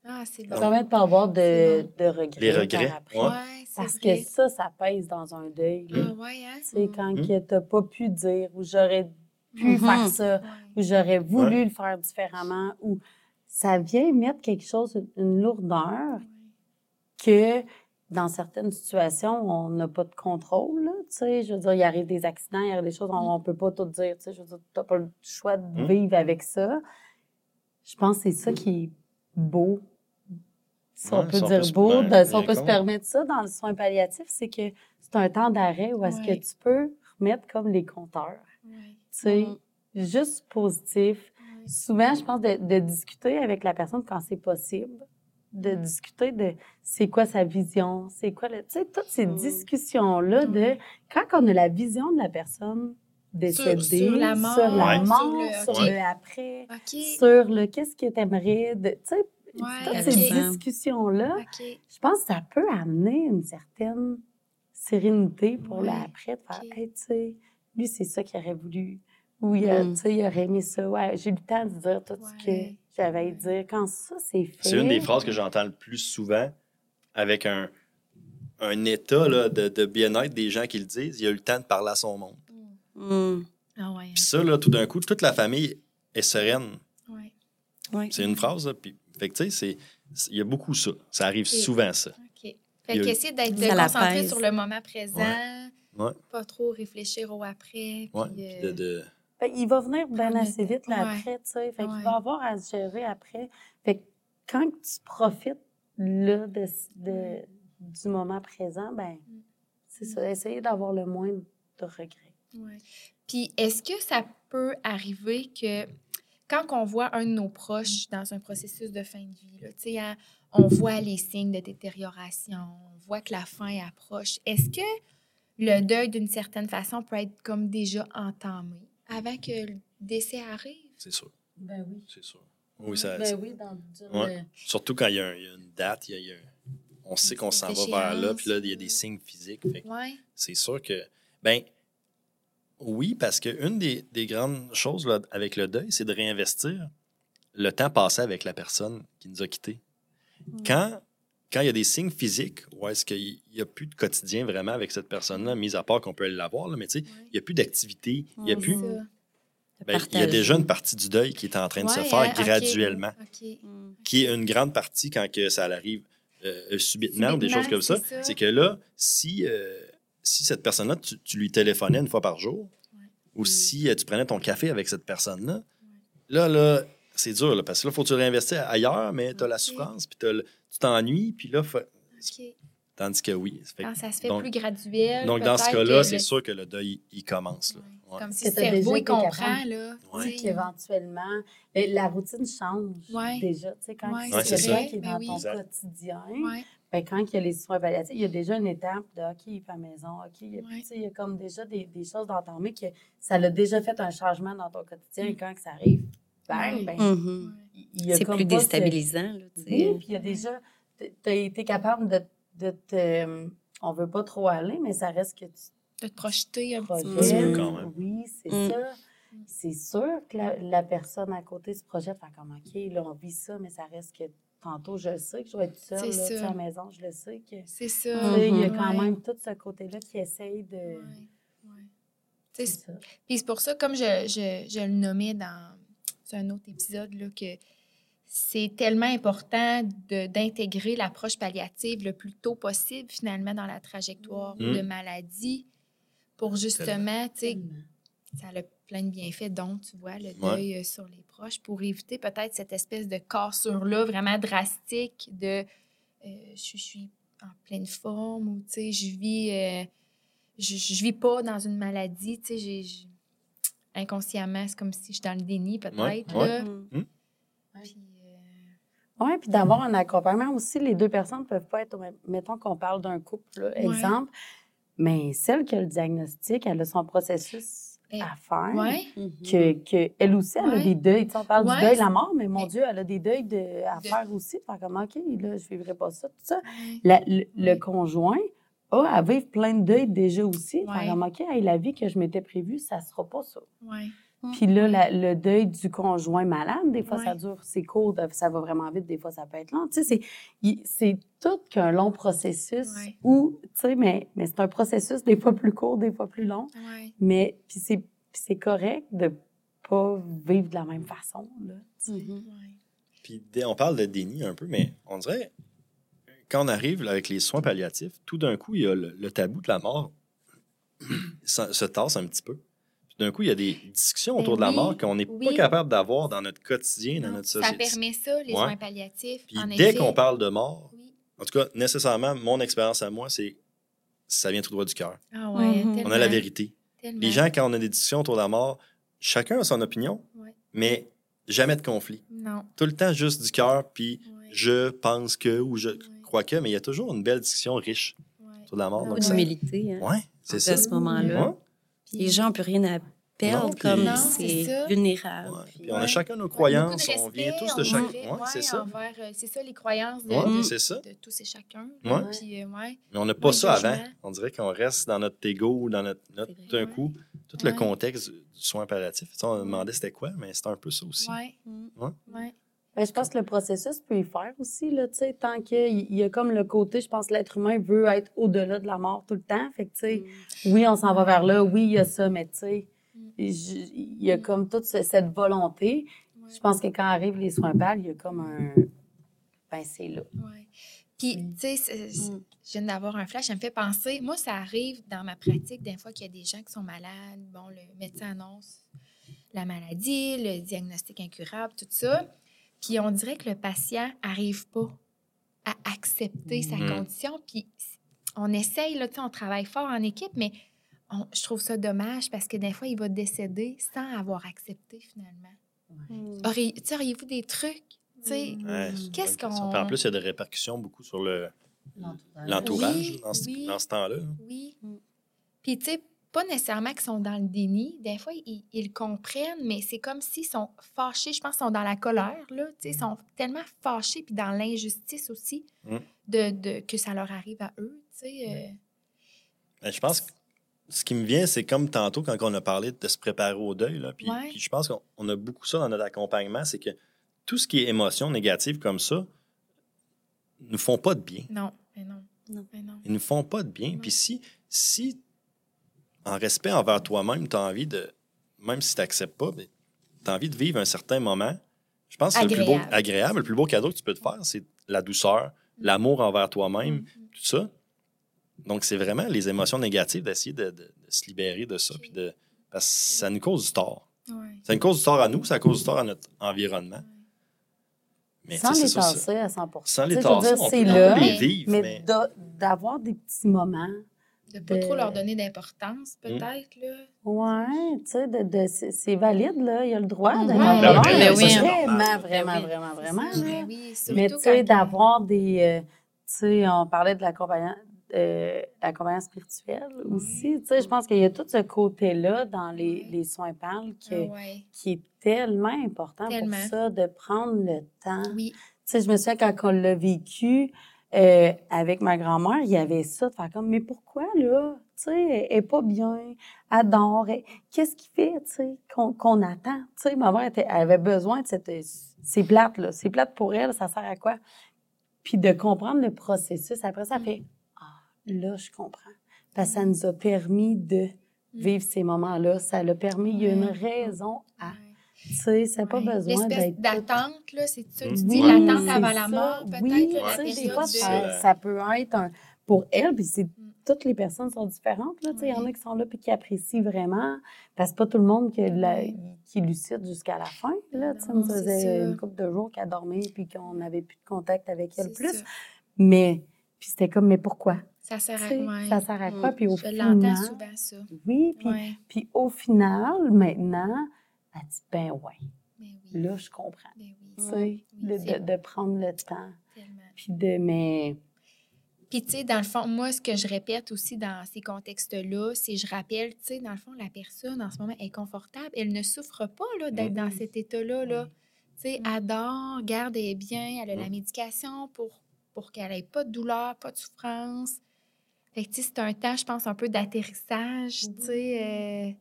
Ah, c'est Ça permet de pas avoir de, C'est de regrets. Les regrets, par après. ouais. Ouais, c'est Parce vrai. que ça, ça pèse dans un deuil. Ah, ouais, hein? Tu sais, quand Mm. que t'as pas pu dire ou j'aurais pu Mhm. faire ça ou j'aurais voulu Ouais. le faire différemment ou ça vient mettre quelque chose, une lourdeur que dans certaines situations, on n'a pas de contrôle. là, tu sais. je veux dire, il arrive des accidents, il arrive des choses, on ne peut pas tout dire. tu sais. Je veux dire, tu n'as pas le choix de Mm. vivre avec ça. Je pense que c'est ça qui est beau. Si on peut si on dire peut beau, de- si on peut se permettre ça dans le soin palliatif, c'est que c'est un temps d'arrêt où est-ce que tu peux remettre comme les compteurs. Tu sais, Mm. juste positif. Souvent, je pense de, de discuter avec la personne quand c'est possible, de Mm. discuter de c'est quoi sa vision, c'est quoi le. Tu sais, toutes ces Mm. discussions-là de Ouais. quand on a la vision de la personne décédée, sur la mort, sur la Ouais. mort, sur le- sur ok. le après, sur le qu'est-ce que tu aimerais, de, tu sais, Ouais, toutes ces discussions-là, je pense que ça peut amener une certaine sérénité pour Ouais, l'après, de faire, hey, tu sais, lui, c'est ça qu'il aurait voulu. Ou, il, Mm. tu sais, il aurait aimé ça. Ouais, j'ai eu le temps de dire tout ce que. J'avais à dire. Quand ça, c'est fait. C'est une des phrases que j'entends le plus souvent avec un, un état là, de, de bien-être des gens qui le disent. Il a eu le temps de parler à son monde. Mm. Ah, ouais. Puis ça, là, tout d'un coup, toute la famille est sereine. Ouais. Ouais. C'est une phrase, là. Puis, fait que, tu sais, c'est- c'est- il y a beaucoup ça. Ça arrive souvent, ça. OK. Il Fait y qu'essayer d'être concentré sur le moment présent. Ouais. Pas trop réfléchir au après. Ouais. puis, Puis euh, de, de- Fait, il va venir bien assez vite là, Ouais. après, tu sais. Fait Ouais. qu'il va avoir à se gérer après. Fait que quand tu profites là, de, de- du moment présent, ben Mm. c'est ça. Essayer d'avoir le moins de regrets. Ouais. Puis, est-ce que ça peut arriver que quand on voit un de nos proches dans un processus de fin de vie, là, tu sais, hein, on voit les signes de détérioration, on voit que la fin approche, est-ce que le deuil, d'une certaine façon, peut être comme déjà entamé? Avant que le décès arrive? C'est sûr. Ben oui. C'est sûr. Oui, ça, ben ça- oui, dans dire Ouais. le- Surtout quand il y, a un- il y a une date, il y a, il y a un- on sait qu'on s'en va vers là, puis là, il y a des signes physiques. Oui. c'est sûr que, ben, oui, parce qu'une des, des grandes choses là, avec le deuil, c'est de réinvestir le temps passé avec la personne qui nous a quittés. Quand, quand il y a des signes physiques, ou est-ce qu'il n'y a plus de quotidien vraiment avec cette personne-là, mis à part qu'on peut l'avoir, là, mais tu sais, il n'y a plus d'activité, il n'y a plus. Ben, il y a déjà une partie du deuil qui est en train de se faire graduellement. Mm. qui est une grande partie quand que ça arrive euh, subitement ou des choses comme ça. c'est ça. C'est que là, si, euh, si cette personne-là, tu, tu lui téléphonais une fois par jour, Ouais. ou si euh, tu prenais ton café avec cette personne-là, là, là, c'est dur, là, parce que là, il faut que tu réinvestir ailleurs, mais tu as la Ok. souffrance, puis t'as le- tu t'ennuies, puis là, faut- OK. Tandis que oui. ça fait Quand que- ça se fait donc, plus graduel. donc, dans ce cas-là, c'est le- sûr que le deuil, il commence. Là. Ouais. Ouais. Comme si le cerveau, il comprend, là. Ouais. tu sais. qu'éventuellement, euh, la routine change Ouais. déjà. Tu sais, quand Ouais, c'est ça. qui est Ben dans oui. ton Exact. quotidien, Ouais. ben, quand il y a les soins palliatifs, il y a déjà une étape de OK, il est à la maison, OK. Il y a, Ouais. tu sais, il y a comme déjà des, des choses d'entamer que ça l'a déjà fait un changement dans ton quotidien et quand que ça arrive, ben, Mhm. a C'est plus déstabilisant. Là, tu sais. Oui, puis il y a déjà, tu as été capable de, de te. On veut pas trop aller, mais ça reste que tu De te projeter un petit peu. projettes. petit peu quand même. Oui, c'est Mm. ça. C'est sûr que la, la personne à côté se projette, fait comme OK, là, on vit ça, mais ça reste que tantôt, je le sais que je dois être seule là, ça. à la maison, je le sais que. C'est ça. sais, Il y a quand Ouais. même tout ce côté-là qui essaye de. Ouais. Ouais. C'est. Puis c'est pour ça, comme je, je, je le nommais dans c'est un autre épisode, là, que c'est tellement important de- d'intégrer l'approche palliative le plus tôt possible, finalement, dans la trajectoire Mm. de maladie, pour justement, tu sais, ça a plein de bienfaits, dont, tu vois, le deuil euh, sur les proches, pour éviter peut-être cette espèce de cassure-là vraiment drastique de euh, je, je suis en pleine forme ou, tu sais, je vis, euh, je, je vis pas dans une maladie, tu sais, j'ai- inconsciemment, c'est comme si je suis dans le déni, peut-être, Ouais, là. Mhm. Puis, euh, Oui, puis d'avoir un accompagnement aussi, les deux personnes ne peuvent pas être au même. Mettons qu'on parle d'un couple, là, Ouais. exemple, mais celle qui a le diagnostic, elle a son processus à faire. ouais, Mhm. Que, que elle aussi, elle a des deuils. Tu sais, on parle Ouais, du deuil de la mort, mais mon Dieu, elle a des deuils de, à De- faire aussi. Faire comme, OK, là, je ne vivrai pas ça, tout ça. ouais. La- le, conjoint a à vivre plein de deuils déjà aussi. Ouais. comme, OK, hey, la vie que je m'étais prévue, ça ne sera pas ça. ouais. Puis là, la- le deuil du conjoint malade, des fois, ça dure, c'est court, de- ça va vraiment vite, des fois, ça peut être long. Tu sais, c'est, tout qu'un long processus Ouais. où, tu sais, mais, mais c'est un processus des fois plus court, des fois plus long. ouais. Mais, puis c'est, correct de pas vivre de la même façon, là. Mhm. ouais. Puis on parle de déni un peu, mais on dirait, quand on arrive là, avec les soins palliatifs, tout d'un coup, il y a le, le tabou de la mort se, se tasse un petit peu. D'un coup, il y a des discussions Ben autour de la oui, mort qu'on n'est pas capable d'avoir dans notre quotidien, dans Non, notre ça société. permet ça, les Ouais. soins palliatifs. Puis en dès qu'on parle de mort, Oui. en tout cas, nécessairement, mon expérience à moi, c'est ça vient tout droit du cœur. Ah ouais, Mhm. On a la vérité. tellement. Les gens, quand on a des discussions autour de la mort, chacun a son opinion, Ouais. mais jamais de conflit. Non. Tout le temps juste du cœur, puis Ouais. je pense que ou je Ouais. Crois que, mais il y a toujours une belle discussion riche Ouais. autour de la mort. Donc ça- d'humilité. Hein. Ouais, c'est à ça. ce moment-là. Ouais. Les gens n'ont plus rien à perdre, Non, puis- comme Non, c'est vulnérable. Ouais. puis- Puis on a chacun nos croyances, on vient tous de Ouais, c'est ça. euh, c'est ça, les croyances de, Ouais, de- c'est ça. de tous et chacun. Puis, euh, ouais. Mais on n'a pas Ouais, ça avant. On dirait qu'on reste dans notre ego, dans notre. tout d'un coup, tout Ouais. le contexte du soin palliatif. Tu sais, on a demandé c'était quoi, mais c'est un peu ça aussi. Ouais. Ben, je pense que le processus peut y faire aussi, là, tu sais, tant qu'il il y a comme le côté, je pense que l'être humain veut être au-delà de la mort tout le temps. Fait que, sais, oui, on s'en va vers là, oui, il y a ça, mais tu sais, Mm. il y a comme toute ce- cette volonté. Ouais. Je pense que quand arrivent les soins pâles, il y a comme un. Ben, c'est là. Ouais. Puis, Mm. tu sais, Mm. je viens d'avoir un flash, ça me fait penser. Moi, ça arrive dans ma pratique, des fois qu'il y a des gens qui sont malades. Bon, le médecin annonce la maladie, le diagnostic incurable, tout ça. Puis, on dirait que le patient n'arrive pas à accepter sa Mhm. condition. Puis, on essaye, là, tu sais, on travaille fort en équipe, mais on- je trouve ça dommage parce que des fois, il va décéder sans avoir accepté finalement. Auriez- Auriez-vous des trucs? Ouais, une Qu'est-ce qu'on- En plus, il y a des répercussions beaucoup sur le- l'entourage Oui, dans, ce- oui. dans ce temps-là. Oui. Mm. Puis, tu sais, pas nécessairement qu'ils sont dans le déni. Des fois, ils, ils comprennent, mais c'est comme s'ils sont fâchés. Je pense qu'ils sont dans la colère, là. Tu sais, ils sont tellement fâchés, puis dans l'injustice aussi, Mm. de, de- que ça leur arrive à eux, tu sais. euh. Ben, je pense que ce qui me vient, c'est comme tantôt quand on a parlé de se préparer au deuil. Là, puis, Ouais. puis je pense qu'on on a beaucoup ça dans notre accompagnement, c'est que tout ce qui est émotion négative comme ça ne nous font pas de bien. Non, mais non. Non. Mais non. Ils nous font pas de bien. Non. Puis si, si, en respect envers toi-même, tu as envie de, même si tu n'acceptes pas, tu as envie de vivre un certain moment, je pense que le plus beau, Agréable. le plus beau cadeau que tu peux te faire, c'est la douceur, l'amour envers toi-même, Mm. tout ça. Donc, c'est vraiment les émotions négatives d'essayer de, de- de se libérer de ça. Puis de, parce que ça nous cause du tort. Ouais. Ça nous cause du tort à nous, ça cause du tort à notre environnement. Mais Sans les tasser à 100 Sans les tasser, on c'est peut là, les vivre, Mais, mais... d'a- d'avoir des petits moments. De pas de- trop leur donner d'importance, peut-être, là. Ouais, tu sais, de, de- c'est valide, là. Il y a le droit Ouais. de Ben l'avoir. oui, ben oui. Vraiment, Ben vraiment, oui. vraiment, vraiment. Ben oui, surtout Mais tu sais, d'avoir des. euh, tu sais, on parlait de l'accompagnant. euh, l'accompagnant spirituel aussi. Tu sais, je pense qu'il y a tout ce côté-là dans les, Ouais. les soins PAL que- Ah ouais. qui est tellement important Tellement. pour ça, de prendre le temps. Oui, Tu sais, je me souviens quand on l'a vécu euh, avec ma grand-mère, il y avait ça, de faire comme, mais pourquoi, là? Tu sais, elle est pas bien, elle dort, qu'est-ce qui fait, tu sais, qu'on qu'on attend? Tu sais, ma mère, était- elle avait besoin de cette... C'est plate, là. C'est plate pour elle, ça sert à quoi? Puis de comprendre le processus, après, ça fait, ah, là, je comprends. Parce que ça nous a permis de Mm. vivre ces moments-là. Ça l'a permis, il y a une raison à... Tu sais, c'est pas Ouais. besoin d'être... d'attente, là, c'est ça. Tu Mm. dis Oui, l'attente avant la ça. mort, peut-être, Oui, tu sais, des fois, ça, ça peut être un, pour elle, puis c'est Mm. toutes les personnes sont différentes. Là, tu sais, Il y en a Oui. qui sont là et qui apprécient vraiment. Parce que pas tout le monde qui, la- Oui. qui est lucide jusqu'à la fin. Là, Non, ça faisait ça. une couple de jours qu'elle dormait puis qu'on n'avait plus de contact avec elle plus. ça. Mais puis c'était comme, mais pourquoi? Ça sert à ouais. Ça sert à quoi? Mm. Puis au Je l'entends final, souvent, ça. oui, puis, Ouais. puis au final, maintenant, elle dit, ben ouais, Mais oui. là, je comprends. Ben oui. Tu Oui, sais, de, de- de prendre le temps. tellement. Puis de, mais... Puis, tu sais, dans le fond, moi, ce que je répète aussi dans ces contextes-là, c'est je rappelle, tu sais, dans le fond, la personne en ce moment est confortable. Elle ne souffre pas là, d'être dans cet état-là. Là. Tu sais, dort, garde, elle bien, elle a la médication pour, pour qu'elle n'ait pas de douleur, pas de souffrance. Fait que, tu sais, c'est un temps, je pense, un peu d'atterrissage, tu sais, euh,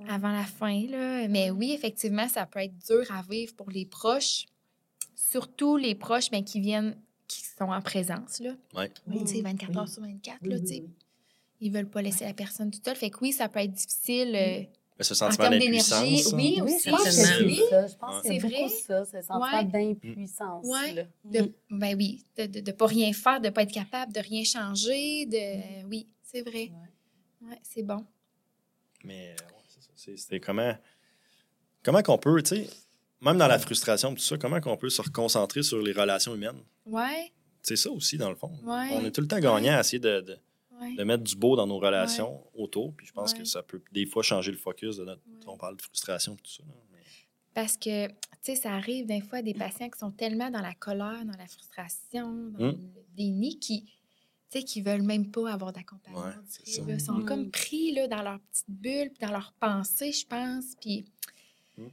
Ouais. avant la fin, là. Mais oui, effectivement, ça peut être dur à vivre pour les proches, surtout les proches, mais qui viennent, qui sont en présence, là. Ouais. Tu sais, 24 heures Oui. sur 24, Oui, là, oui, tu sais. oui. Ils veulent pas laisser la personne toute seule. Fait que oui, ça peut être difficile. euh, Mais ce En sentiment termes d'énergie, d'impuissance. oui, Oui, aussi. je pense que c'est vrai. ça, ce sentiment Ouais. d'impuissance. Mm. ben oui, de, de, de pas rien faire, de pas être capable de rien changer. De, oui, c'est vrai. Ouais, c'est bon. Mais C'était comment. Comment qu'on peut, tu sais, même dans la frustration, tout ça, comment qu'on peut se reconcentrer sur les relations humaines? Ouais, C'est ça aussi, dans le fond. Ouais. On est tout le temps gagnant à essayer de, de- ouais. de mettre du beau dans nos relations autour. Puis je pense que ça peut des fois changer le focus de notre. On parle de frustration tout ça. mais- Parce que, tu sais, ça arrive des fois des patients qui sont tellement dans la colère, dans la frustration, dans Mm. le déni, qui, tu sais, qui veulent même pas avoir d'accompagnement. Ouais. Ils sont Mm. comme pris là, dans leur petite bulle, puis dans leurs pensées, je pense. Puis Mm.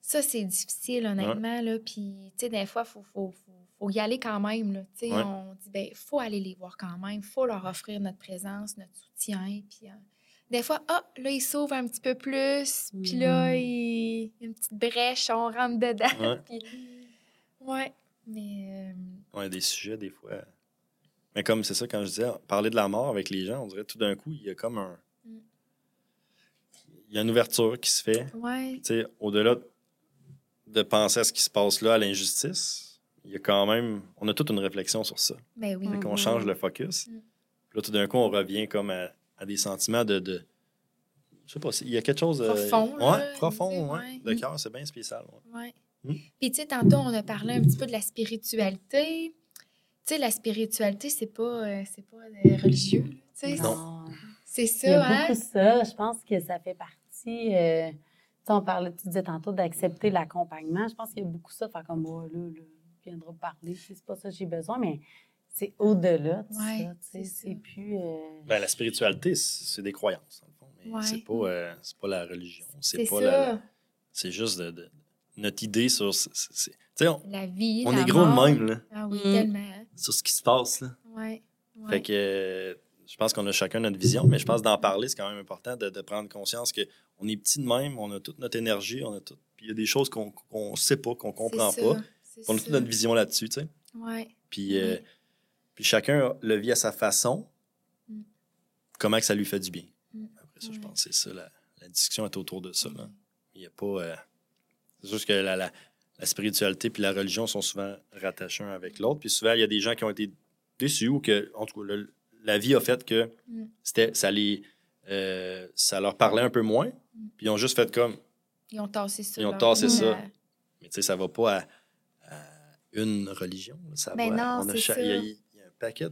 ça, c'est difficile, honnêtement. Là. Puis, tu sais, des fois, il faut, faut, faut, faut y aller quand même. Là. Tu sais, Ouais. On dit, ben, faut aller les voir quand même. faut leur offrir notre présence, notre soutien. Puis, euh, des fois, ah, là, ils s'ouvrent un petit peu plus. Puis là, Mm. il y a une petite brèche, on rentre dedans. Ouais. puis, ouais. Mais, euh, Ouais, des sujets, des fois. Mais comme c'est ça, quand je disais, parler de la mort avec les gens, on dirait tout d'un coup, il y a comme un. Mm. Il y a une ouverture qui se fait. ouais. Tu sais, au-delà de penser à ce qui se passe là, à l'injustice, il y a quand même. On a toute une réflexion sur ça. Ben oui. Fait qu'on change le focus. Mm. Puis là, tout d'un coup, on revient comme à, à des sentiments de. de je sais pas, il y a quelque chose. euh, Profond, ouais, profond, ouais. De cœur, c'est bien spécial. ouais. Ouais. Mm. Puis, tu sais, tantôt, on a parlé un petit peu de la spiritualité. Tu sais, la spiritualité, c'est pas, euh, c'est pas euh, religieux. là, Tu sais, Non. c'est Il y ça, a hein? beaucoup ça. Je pense que ça fait partie. euh, tu sais, on parlait, tu disais tantôt d'accepter l'accompagnement. Je pense qu'il y a beaucoup ça, de faire comme moi, là, là, viendra parler. C'est pas ça que j'ai besoin, mais c'est au-delà de Ouais, ça. tu sais, c'est ça. Plus. euh, Ben, la spiritualité, c'est des croyances, le fond. Mais Ouais. c'est pas, euh, c'est pas la religion. C'est pas ça. la- C'est juste de, de- notre idée sur. Tu sais, on, La vie. on la est gros de même, là, Ah oui, Mm. tellement. Sur ce qui se passe, là. Ouais. ouais. Fait que euh, je pense qu'on a chacun notre vision, mais je pense d'en parler, c'est quand même important de, de prendre conscience qu'on est petit de même, on a toute notre énergie, on a tout. Puis il y a des choses qu'on ne sait pas, qu'on comprend C'est pas. On a toute notre vision là-dessus, tu sais. Ouais. Puis, euh, puis chacun le vit à sa façon, Mm. comment que ça lui fait du bien? Mm. Après ça, je pense que c'est ça, la, la discussion est autour de ça. là. Il y a pas... euh, c'est juste que la, la, la spiritualité puis la religion sont souvent rattachés un avec l'autre. Puis souvent, il y a des gens qui ont été déçus ou que, en tout cas, le- la vie a fait que Mm. c'était, ça, les, euh, ça leur parlait un peu moins. Mm. Puis ils ont juste fait comme... Ils ont tassé ça. Ils ont tassé ça. Mais tu sais, ça va pas à, à une religion. Ça Mais va, non. Il y, a- il y a un paquet.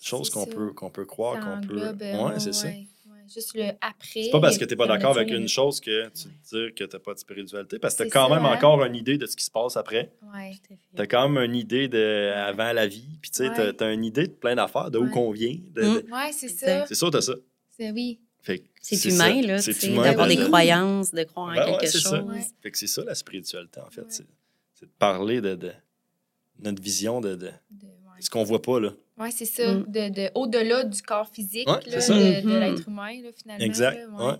choses C'est qu'on peut, qu'on peut croire, qu'on peut. euh, Ouais, c'est ça. ouais. Juste le après. C'est pas parce que tu n'es pas d'accord avec une chose que tu te dis que tu n'as pas de spiritualité, parce que tu as quand ça, même hein? encore une idée de ce qui se passe après. Ouais. Tu as quand même une idée de avant la vie, puis tu sais, Ouais. tu as, une idée de plein d'affaires, de où qu'on vient. de- Mm. de- Ouais, c'est ça. C'est sûr, tu as ça. C'est oui. C'est ça. humain, là, d'avoir de- des de- croyances, de croire en Ben quelque ça. chose. Ouais. Fait que c'est ça la spiritualité, en fait. Ouais. C'est c'est de parler de, de notre vision de, de De- ouais. ce qu'on voit pas, là. Ouais, c'est ça. Mm. De, de, au-delà du corps physique Ouais, là, c'est ça. de, de Mhm. l'être humain, là, finalement. Exact. là, ouais. ouais.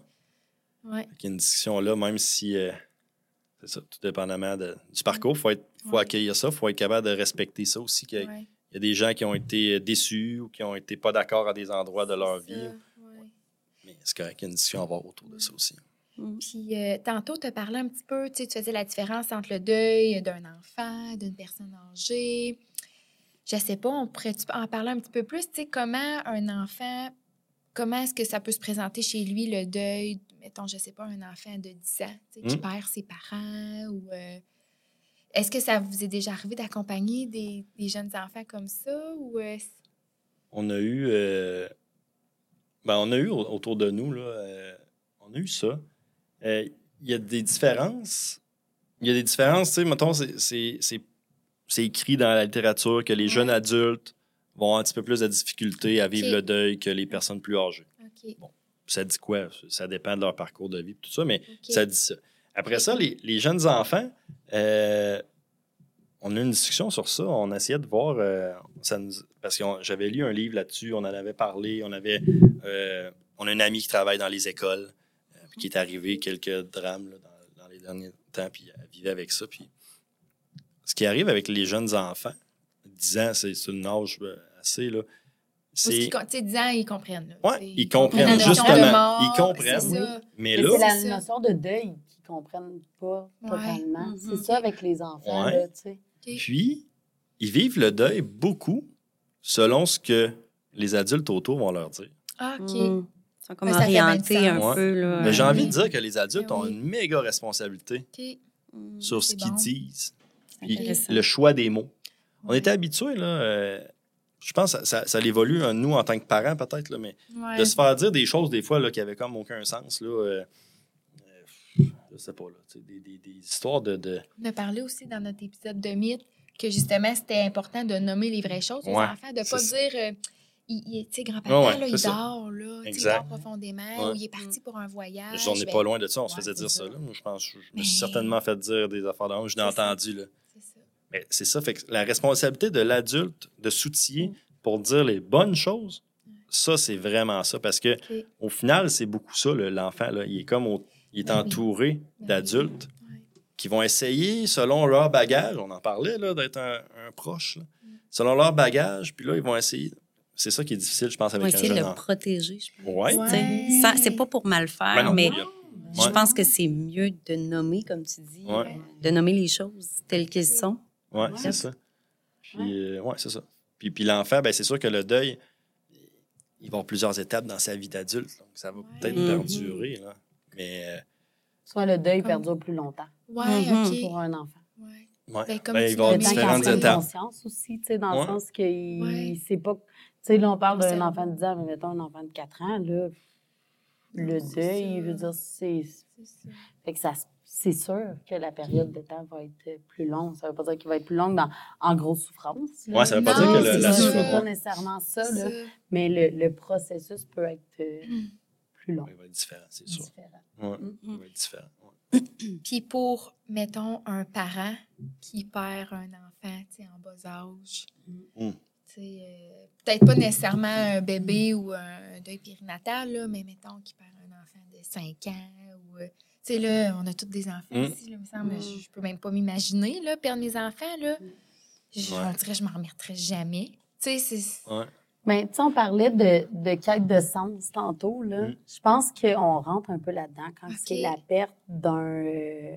Ouais. Fait qu'il y a une discussion là, même si, euh, c'est ça, tout dépendamment de- du parcours, il faut, être, faut Ouais. accueillir ça, il faut être capable de respecter ça aussi. qu'il y a- Ouais, Il y a des gens qui ont été déçus ou qui ont été pas d'accord à des endroits de leur vie. Mais c'est correct, il y a une discussion à avoir autour de ça aussi. Mm. Puis euh, tantôt, tu as parlé un petit peu, tu faisais la différence entre le deuil d'un enfant, d'une personne âgée. Je sais pas, on pourrait en parler un petit peu plus, tu sais, comment un enfant, comment est-ce que ça peut se présenter chez lui, le deuil, mettons, je sais pas, un enfant de 10 ans, tu sais, qui Mm. perd ses parents ou... euh, est-ce que ça vous est déjà arrivé d'accompagner des, des jeunes enfants comme ça ou... euh, On a eu, euh, ben, on a eu au- autour de nous, là, on a eu ça. Il y a des différences. Il y a des différences, tu sais, mettons, c'est- c'est écrit dans la littérature que les jeunes adultes vont avoir un petit peu plus de difficulté à vivre le deuil que les personnes plus âgées. OK, Ça dit quoi? Ça dépend de leur parcours de vie, tout ça, mais ça dit ça. Après ça, les, les jeunes enfants, euh, on a eu une discussion sur ça. On essayait de voir. euh, ça nous- parce que j'avais lu un livre là-dessus, on en avait parlé. On avait. euh, on a une amie qui travaille dans les écoles, euh, qui est arrivé quelques drames là, dans, dans les derniers temps, puis elle vivait avec ça. Puis ce qui arrive avec les jeunes enfants, 10 ans, c'est une âge euh, assez. Là, c'est, qu'ils com- tu sais, 10 ans, ils comprennent. sais, ils comprennent, justement, mort, ils comprennent. mais là, c'est la notion de deuil qu'ils comprennent pas Ouais. totalement. Mhm. C'est ça avec les enfants, Ouais. là, tu sais. OK. Puis, ils vivent le deuil beaucoup selon ce que les adultes autour vont leur dire. Ah, OK. Mm. Ils sont comme orientés un peu. Là, Mais j'ai envie oui. de dire que les adultes ont oui. une méga responsabilité sur ce qu'ils bon. disent, puis le choix des mots. On était habitués, là, euh, je pense que ça, ça, ça l'évolue, hein, nous, en tant que parents, peut-être, là, mais Ouais. de se faire dire des choses, des fois, là, qui n'avaient comme aucun sens, là, euh, euh, je sais pas, là, des, des- des histoires de... de- On a parlé aussi dans notre épisode de mythe que justement, c'était important de nommer les vraies choses aux Ouais, enfants, de ne pas dire euh, il, grand-papa, ouais, il dort, là, il dort profondément, Ouais. ou il est parti pour un voyage. Je on n'est ben, pas loin de ça, on se faisait dire ça. ça. là. Moi, je pense, je, je me Mais- suis certainement fait dire des affaires d'homme, je l'ai ça. entendu, là. c'est ça. Mais c'est ça, fait que la responsabilité de l'adulte de s'outiller Mm. pour dire les bonnes choses, ça, c'est vraiment ça. Parce que au final, c'est beaucoup ça, le- l'enfant. Il est comme au- il est Ben oui. entouré Ben d'adultes qui vont essayer, selon leur bagage, on en parlait, d'être un, un proche, là. Mm. selon leur bagage, puis là, ils vont essayer. C'est ça qui est difficile, je pense, avec un essayer de jeune le protéger, je pense. Ouais. Ouais. C'est pas pour mal faire, Ben non, mais il a- je Ouais. pense que c'est mieux de nommer, comme tu dis, Ouais. de nommer les choses telles qu'elles sont. Ouais, Ouais. c'est ça. Puis, euh, ouais, c'est ça. Puis, puis l'enfant, ben, c'est sûr que le deuil, il va avoir plusieurs étapes dans sa vie d'adulte. Donc, ça va Ouais. peut-être Mhm. perdurer. Là. Mais, euh, Soit le deuil Comme- perdure plus longtemps Ouais, Mhm. Pour un enfant. Ouais. ouais. Ben, comme Ben, il va avoir différentes étapes. conscience aussi, tu sais, dans Ouais. le sens qu'il Ouais. sait pas... Tu sais, là, on parle d'un enfant de 10 ans, mais mettons un enfant de 4 ans, là, le deuil, je veux dire, c'est... Fait que ça, se- c'est sûr que la période de temps va être plus longue. Ça veut pas dire qu'il va être plus longue dans, en grosse souffrance. Ouais, ça veut pas Non, dire que le- la souffrance. pas nécessairement ça, là, mais le, le processus peut être euh, Mm. plus long. Il va être différent, c'est sûr. différent. Ouais, il va être différent. ouais. Puis pour, mettons, un parent qui perd un enfant tu sais, en bas âge, Mm. Euh, peut-être pas nécessairement un bébé ou un deuil périnatal, là, mais mettons qu'il perd un enfant de 5 ans. Ou, euh, tu sais, là, on a tous des enfants Mm. ici, là, il me semble. Mm. Je, je peux même pas m'imaginer, là, perdre mes enfants, là. Je, Ouais. On dirait je m'en remettrai jamais. Tu sais, c'est... Ouais. Mais tu sais, on parlait de, de quête de sens tantôt. Là. Mm. Je pense qu'on rentre un peu là-dedans quand c'est la perte d'un euh,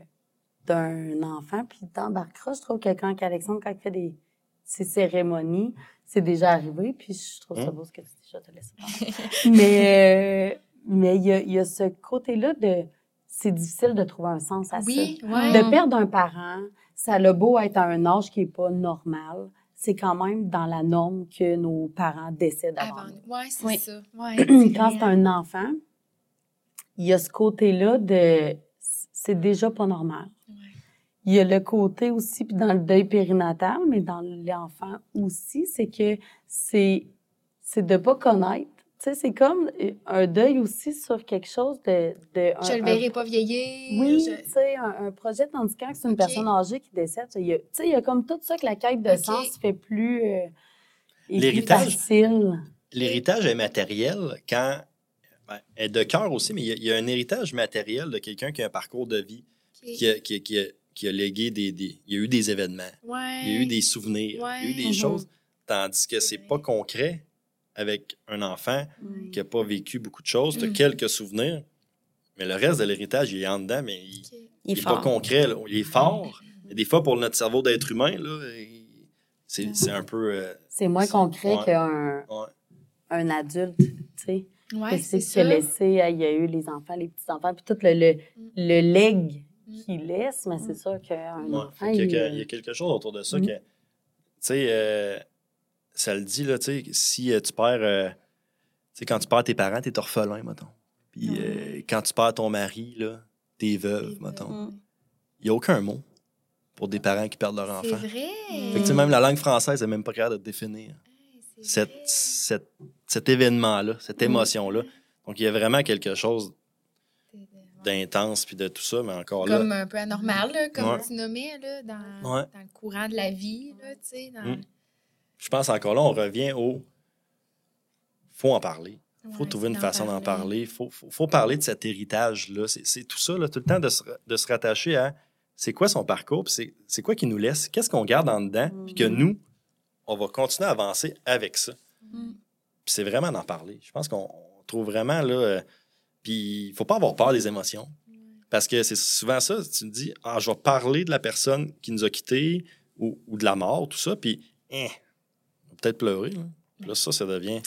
d'un enfant. Puis t'embarqueras, je trouve que quand Alexandre, quand il fait des, ces cérémonies, c'est déjà arrivé. Puis je trouve ça Mm. beau ce que tu dis, je te laisser parler. mais euh, mais il y a, il y a ce côté-là de... C'est difficile de trouver un sens à Oui, ça. ouais. De perdre un parent, ça a le beau être à un âge qui n'est pas normal. c'est quand même dans la norme que nos parents décèdent avant. Ouais, c'est Oui. ça. Ouais, Quand c'est un enfant, il y a ce côté-là de c'est déjà pas normal. Il y a le côté aussi, puis dans le deuil périnatal, mais dans l'enfant aussi, c'est que c'est c'est de pas connaître. Tu sais, c'est comme un deuil aussi sur quelque chose de... de Je un- le un- verrai pas vieillir. Oui, je- tu sais, un, un projet tandis quand c'est une personne âgée qui décède, il y a, tu sais, il y a comme tout ça que la quête de sens fait plus, euh, L'héritage. facile. L'héritage est matériel quand. ben, est de cœur aussi, mais il y, a, il y a un héritage matériel de quelqu'un qui a un parcours de vie, Ok. qui a, qui a- qui a- qui a légué des, des- Il y a eu des événements, Ouais. il y a eu des souvenirs, il y a eu des choses. Tandis que c'est pas concret avec un enfant Mm. qui n'a pas vécu beaucoup de choses, tu as Mm. quelques souvenirs, mais le reste de l'héritage, il est en dedans, mais il n'est pas concret. là. Il est fort. Mais des fois, pour notre cerveau d'être humain, là, c'est c'est un peu. euh, C'est moins concret Ouais. qu'un ouais. un adulte, tu sais. Ouais, Qu'est-ce c'est laissé? Il y a eu les enfants, les petits-enfants, puis tout le, le, Mm. le leg Qu'il laisse, mais c'est sûr qu'un Ouais. enfant, qu'il y a il, que- il y a quelque chose autour de ça Mm. que. Tu sais, euh, ça le dit, là, tu sais, si euh, tu perds. euh, tu sais, quand tu perds tes parents, t'es orphelin, mettons. Puis euh, quand tu perds ton mari, là, t'es veuve, mettons. Mm. Il n'y a aucun mot pour des parents qui perdent leur C'est enfant. vrai. Fait que, tu sais, même la langue française n'est même pas capable de définir c'est cette, cette- cet événement-là, cette émotion-là. Donc, il y a vraiment quelque chose d'intense puis de tout ça, mais encore là. Comme un peu anormal, là, comme Ouais. tu nommais, là, dans, Ouais. dans le courant de la vie, là, tu sais. Dans... Mm. Je pense encore là, on revient au. faut en parler. Il faut Ouais, trouver une façon d'en parler. Il faut, faut, faut parler de cet héritage-là. C'est c'est tout ça, là, tout le temps de se, de se rattacher à c'est quoi son parcours, puis c'est- c'est quoi qui nous laisse, qu'est-ce qu'on garde en dedans, puis que Mhm. nous, on va continuer à avancer avec ça. Mm. Puis c'est vraiment d'en parler. Je pense qu'on on trouve vraiment là. Puis il faut pas avoir peur des émotions. Parce que c'est souvent ça, tu me dis, ah, je vais parler de la personne qui nous a quittés ou, ou de la mort, tout ça, puis on va peut-être pleurer. Là. Puis là, ça, ça devient.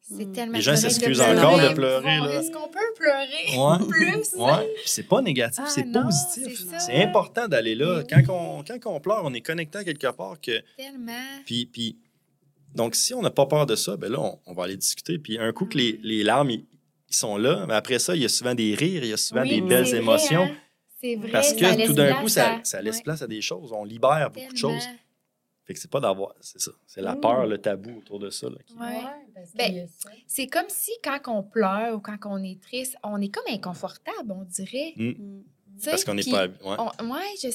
C'est Mm. tellement Les gens s'excusent encore de pleurer, Bon. Est-ce qu'on peut pleurer Ouais. plus? Ouais. Puis c'est pas négatif, Ah, c'est positif. c'est. C'est important d'aller là. Quand, on, quand on pleure, on est connecté à quelque part que. Tellement. Puis, puis donc, si on n'a pas peur de ça, ben là, on, on va aller discuter. Puis un coup que les, les larmes, ils, sont là, mais après ça, il y a souvent des rires, il y a souvent Oui, des belles vrai, émotions. hein. C'est vrai. Parce que tout d'un coup, ça, à- ça laisse Ouais, place à des choses. On libère beaucoup de choses. Fait que c'est pas d'avoir. C'est ça. C'est la Mm. peur, le tabou autour de ça. là, qui- Ouais. parce Ben. C'est comme si quand on pleure ou quand on est triste, on est comme inconfortable, on dirait. Mm. Parce qu'on n'est pas. Ouais. on- ouais, je,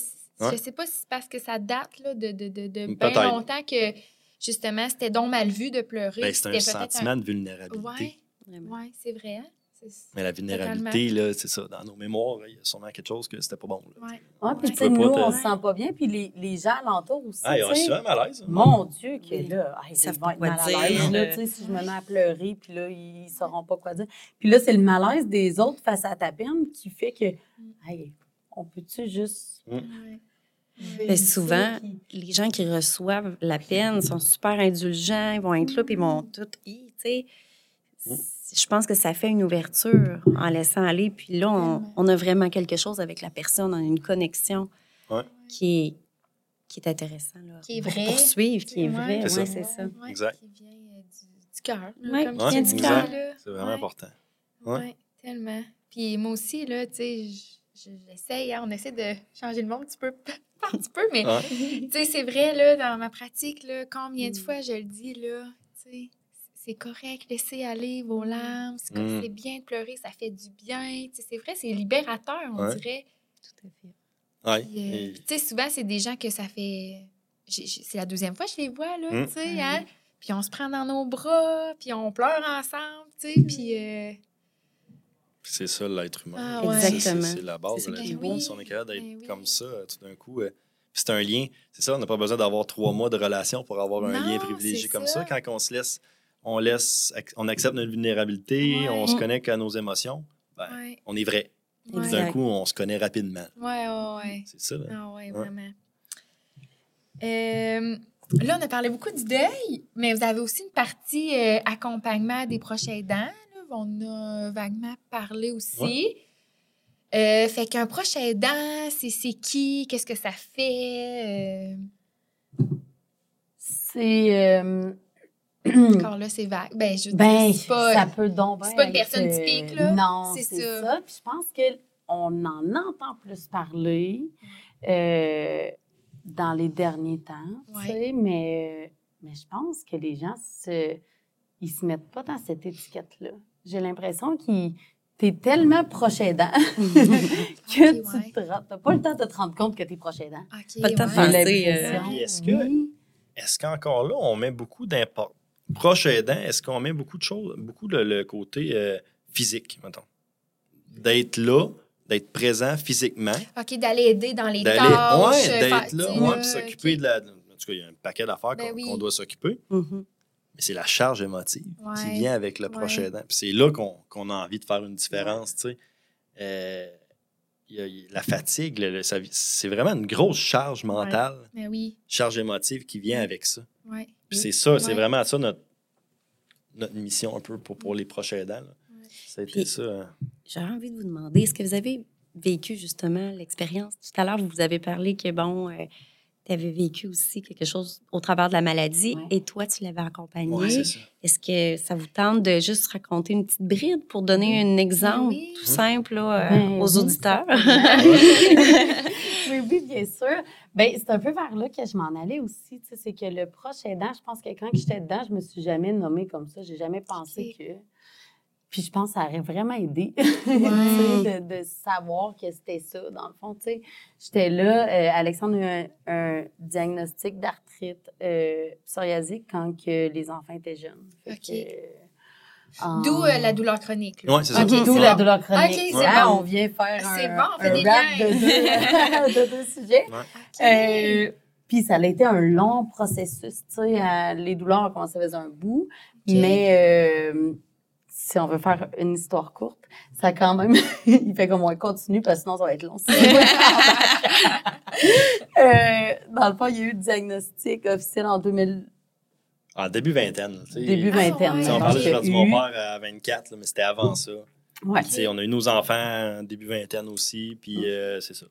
Ouais. je sais pas si c'est parce que ça date là, de, de, de, de bien longtemps que justement c'était donc mal vu de pleurer. Ben, c'est un sentiment de vulnérabilité. Ouais, c'est vrai. hein. Mais la vulnérabilité, là, c'est ça. Dans nos mémoires, il y a sûrement quelque chose que c'était pas bon. Là. Ouais. Ouais, puis tu sais, nous, on se sent pas bien, puis les, les gens alentours aussi. Ah, ils ont souvent malaise. hein. Mon Dieu, que Oui. là, hey, Ils savent ils pas vont être mal à l'aise, là, tu sais, si je me mets à pleurer, puis là, ils sauront pas quoi dire. Puis là, c'est le malaise des autres face à ta peine qui fait que, hey, on peut-tu juste... Ouais. Mais souvent, les gens qui reçoivent la peine sont super indulgents, ils vont être là, puis ils vont tout. Hi, tu sais. Je pense que ça fait une ouverture en laissant aller. Puis là, on, a vraiment quelque chose avec la personne, on a une connexion Ouais. qui, est, qui est intéressante. Là, Qui est pour vraie. poursuivre, qui est Ouais. vraie. C'est ça. Ouais, c'est ça. Ouais, Exact. Qui vient euh, du, du cœur. comme qui vient du cœur. C'est vraiment Ouais. important. Oui, Ouais. tellement. Puis moi aussi, là, tu sais, je- je- j'essaye, hein, on essaie de changer le monde un petit peu par petit peu, mais Ouais. tu sais, c'est vrai, là, dans ma pratique, là, combien de Mm. fois je le dis, là, tu sais, c'est correct, laissez aller vos larmes, c'est comme- Mm. c'est bien de pleurer, ça fait du bien, tu sais, c'est vrai, c'est libérateur, on Ouais. dirait. Tout à fait. Ouais. Puis, euh, Et- tu sais, souvent, c'est des gens que ça fait... C'est la deuxième fois que je les vois, là, Mm. tu sais, hein? Puis on se prend dans nos bras, puis on pleure ensemble, tu sais, puis... euh, C'est ça, l'être humain. Ah, ouais. Exactement. C'est la base C'est de l'être humain. est Si on est capable d'être Ben oui. comme ça, tout d'un coup. euh, puis c'est un lien. C'est ça, on n'a pas besoin d'avoir trois mois de relation pour avoir un Non, lien privilégié comme ça. ça. Quand on se laisse, on laisse, on accepte notre vulnérabilité, Ouais. on se connecte à nos émotions, ben, ouais, on est vrai. ouais. D'un coup, on se connaît rapidement. Ouais, ouais, ouais. C'est ça. là. Ah ouais, Ouais. vraiment. Euh, là, on a parlé beaucoup du deuil, mais vous avez aussi une partie euh, accompagnement des proches aidants. là. On a vaguement parlé aussi. Euh, fait qu'un proche aidant, c'est c'est qui? Qu'est-ce que ça fait? Euh, C'est. Euh, Encore là, c'est vague. Ben, je veux ben, pas... ça peut donc c'est pas une personne euh, typique, là. Non, C'est ça. ça. Puis je pense qu'on en entend plus parler euh, dans les derniers temps, tu Ouais. sais, mais, mais je pense que les gens se, ils se mettent pas dans cette étiquette-là. J'ai l'impression qu'ils T'es tellement proche aidant que tu ouais. te rends- t'as pas le temps de te rendre compte que t'es proche aidant. OK, Pas le temps de penser, euh, est-ce que-. Est-ce qu'encore là, on met beaucoup d'importance? Proche aidant, est-ce qu'on met beaucoup de choses, beaucoup le, le côté euh, physique, mettons? D'être là, d'être présent physiquement, OK, d'aller aider dans les d'aller, tâches. faire- d'être là, ouais, puis s'occuper de la. En tout cas, il y a un paquet d'affaires Ben qu'on oui. doit s'occuper, Mhm. mais c'est la charge émotive qui vient avec le proche Ouais. aidant. Puis c'est là qu'on a envie de faire une différence, tu sais. Euh, la fatigue, le- le- ça- c'est vraiment une grosse charge mentale, Ben oui, charge émotive qui vient avec ça. ouais. Puis c'est ça, c'est vraiment ça notre, notre mission un peu pour, pour les proches aidants. Ça a été Puis- ça. hein. J'aurais envie de vous demander, est-ce que vous avez vécu justement l'expérience? Tout à l'heure, vous avez parlé que, bon, tu avais vécu aussi quelque chose au travers de la maladie Ouais. et toi, tu l'avais accompagné. Ouais, c'est ça. Est-ce que ça vous tente de juste raconter une petite bride pour donner un exemple oui. tout simple là, euh, Ben aux auditeurs? oui, oui, bien sûr. Ben, c'est un peu vers là que je m'en allais aussi. tu sais, C'est que le proche aidant, je pense que quand j'étais dedans, je me suis jamais nommée comme ça. J'ai jamais pensé que. Puis je pense que ça aurait vraiment aidé tu sais, de, de savoir que c'était ça, dans le fond. tu sais. J'étais là, euh, Alexandre a eu un, un diagnostic d'arthrite euh, psoriasique quand que les enfants étaient jeunes. Ok. euh, D'où euh, la douleur chronique. Ouais, c'est ça. D'où la douleur chronique. Ok, Tu c'est vois, bon. On vient faire un, C'est bon, on fait un des rap liens. de deux, de deux sujets. OK. Euh, puis ça a été un long processus. Tu sais, euh, les douleurs ont commencé à faire un bout. Mais euh, si on veut faire une histoire courte, ça a quand même. il fait comme on continue parce que sinon ça va être long. Euh, dans le fond, il y a eu le diagnostic officiel en 2000, En début vingtaine. tu sais. début Ah, vingtaine. ouais. Tu sais, on parlait il y a de eu- mon père à 24, là, mais c'était avant ça. Ouais. Tu sais, On a eu nos enfants en début vingtaine aussi, puis euh, c'est ça.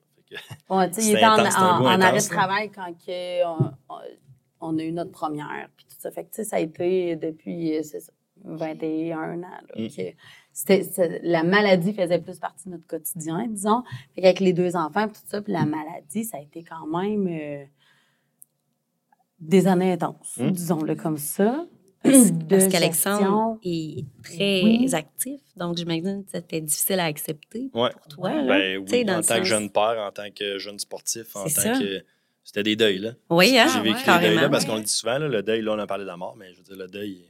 Ouais, il était en, arrêt de travail quand que on, on- on a eu notre première. Puis tout ça. Fait que, tu sais, ça a été depuis euh, c'est ça, 21 ans. là, Mm. que la maladie faisait plus partie de notre quotidien, disons. Fait qu'avec les deux enfants, tout ça, puis la maladie, ça a été quand même euh, des années intenses, Mm. disons-le comme ça. Parce qu'Alexandre est très Oui. actif, donc j'imagine que c'était difficile à accepter Ouais. pour toi. là. Ben oui, en tant que jeune père, en tant que jeune sportif, en tant ça. que. C'était des deuils, là. Oui, hein? J'ai vécu ouais. les carrément. deuils, là, parce qu'on le dit souvent, là, le deuil, là, on a parlé de la mort, mais je veux dire, le deuil,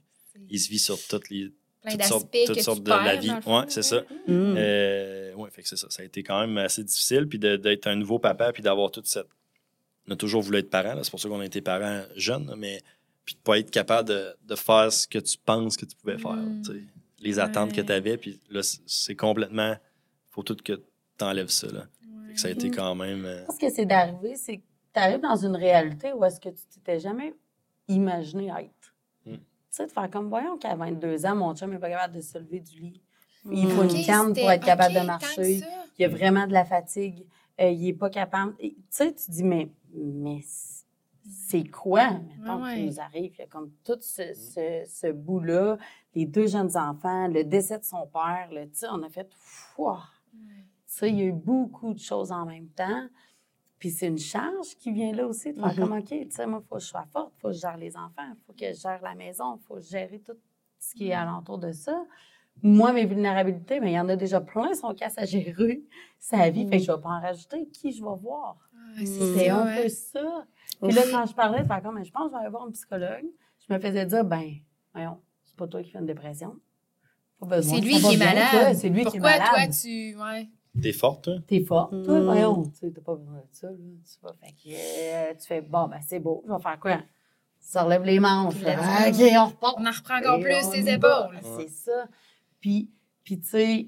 il, se vit sur toutes les. Toutes sortes, toutes de la vie. Ouais, c'est ça. Mm. Euh, ouais, fait que c'est ça. Ça a été quand même assez difficile. Puis de- d'être un nouveau papa, puis d'avoir toute cette. On a toujours voulu être parent. C'est pour ça qu'on a été parents jeunes. Mais puis de pas être capable de, de faire ce que tu penses que tu pouvais faire. Mm. Les attentes que tu avais. Puis là, c'est- complètement. faut tout que tu enlèves ça. Là. Fait que ça a été Mm. quand même. euh, Je pense que c'est d'arriver, c'est que tu arrives dans une réalité où est-ce que tu t'étais jamais imaginé être. Mm. Tu sais, de faire comme, voyons qu'à 22 ans, mon chum n'est pas capable de se lever du lit. Il faut Mm. une canne pour être capable de marcher. Il y a vraiment de la fatigue. Euh, il n'est pas capable. Tu sais, tu dis, mais, mais c'est quoi, mettons, Ouais, qui ouais. nous arrive? Il y a comme tout ce, ce, ce bout-là, les deux jeunes enfants, le décès de son père, le, tu sais, on a fait, Fouah! Tu sais, il y a eu beaucoup de choses en même temps. Puis c'est une charge qui vient là aussi, de faire Mhm. comme, OK, tu sais, moi, il faut que je sois forte, il faut que je gère les enfants, il faut que je gère la maison, il faut gérer tout ce qui est alentour de ça. Moi, mes vulnérabilités, mais il y en a déjà plein, son casse à gérer, sa vie, fait que je ne vais pas en rajouter. Qui je vais voir? Ah, c'est un ouais. peu ça. Puis là, quand je parlais, de faire comme, je pense que je vais aller voir un psychologue, je me faisais dire, ben, voyons, c'est pas toi qui fais une dépression. Pas besoin, C'est lui qui est malade. toi, C'est lui Pourquoi qui est malade. toi, tu. Ouais. T'es forte, toi? T'es forte, toi, Mm. voyons. Tu sais, t'as pas besoin de ça, là. Tu vas, fait que, euh, tu fais, bon, ben, c'est beau, je vais faire quoi? Ça relève les manches. Là. là, OK, on repart. On en reprend encore plus va. épaules. C'est ça. Puis, puis tu sais,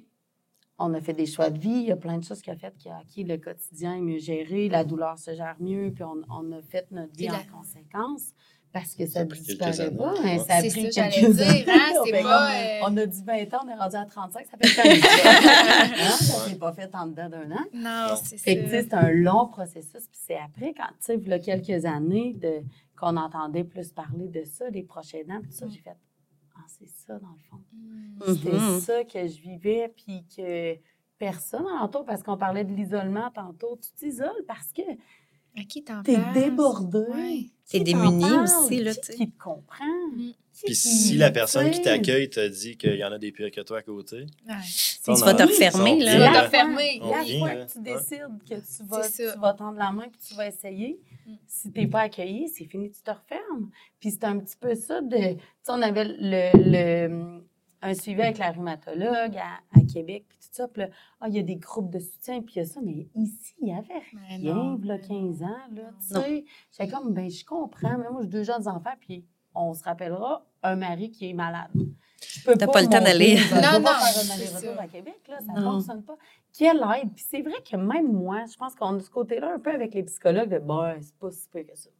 on a fait des choix de vie. Il y a plein de choses qui ont fait que OK, le quotidien est mieux géré, la douleur se gère mieux, puis on, on a fait notre vie en conséquence. Parce que ça ne disparaît pas. années. hein, ça a C'est pris ça, quelques j'allais dire, années. hein, On pas, euh, On a dit 20 ans, on est rendu à 35, ça fait quand même ça. Hein, Ça s'est pas fait en dedans d'un an. Non, c'est ça. c'est un long processus. Puis c'est après, quand, tu sais, il y a quelques années, de, qu'on entendait plus parler de ça, des prochains dents, puis tout ça, Mm. j'ai fait, ah, c'est ça, dans le fond. Mm. C'était Mhm. ça que je vivais, puis que personne alentour, parce qu'on parlait de l'isolement tantôt, tu t'isoles parce que qui t'en t'es débordé. Ouais. T'es démuni aussi, là, tu sais. Qui te comprend? Mm. Puis si la personne qui t'accueille te dit qu'il y en a des pires que toi à côté, Ouais. Tu vas te refermer, là. Tu vient vas La fois- refermer. On La vient, fois là. que tu décides que tu vas, tu vas tendre la main puis tu vas essayer, Mm. si tu n'es pas accueilli, c'est fini, tu te refermes. Puis c'est un petit peu ça de. Tu sais, on avait le, le- un suivi avec la rhumatologue à, à Québec, puis tout ça. Puis là, ah, il y a des groupes de soutien, puis il y a ça, mais ici, il y avait rien, non, là, mais 15 ans, là, tu Non. sais. J'étais comme, ben je comprends, mais moi, j'ai deux jeunes enfants, puis on se rappellera un mari qui est malade. Je peux T'as pas le temps d'aller. Non, pas non, faire un aller-retour à Québec, là, ça Non. fonctionne pas. Quelle aide? Puis c'est vrai que même moi, je pense qu'on a ce côté-là un peu avec les psychologues de, ben, c'est pas si pire que ça. Tu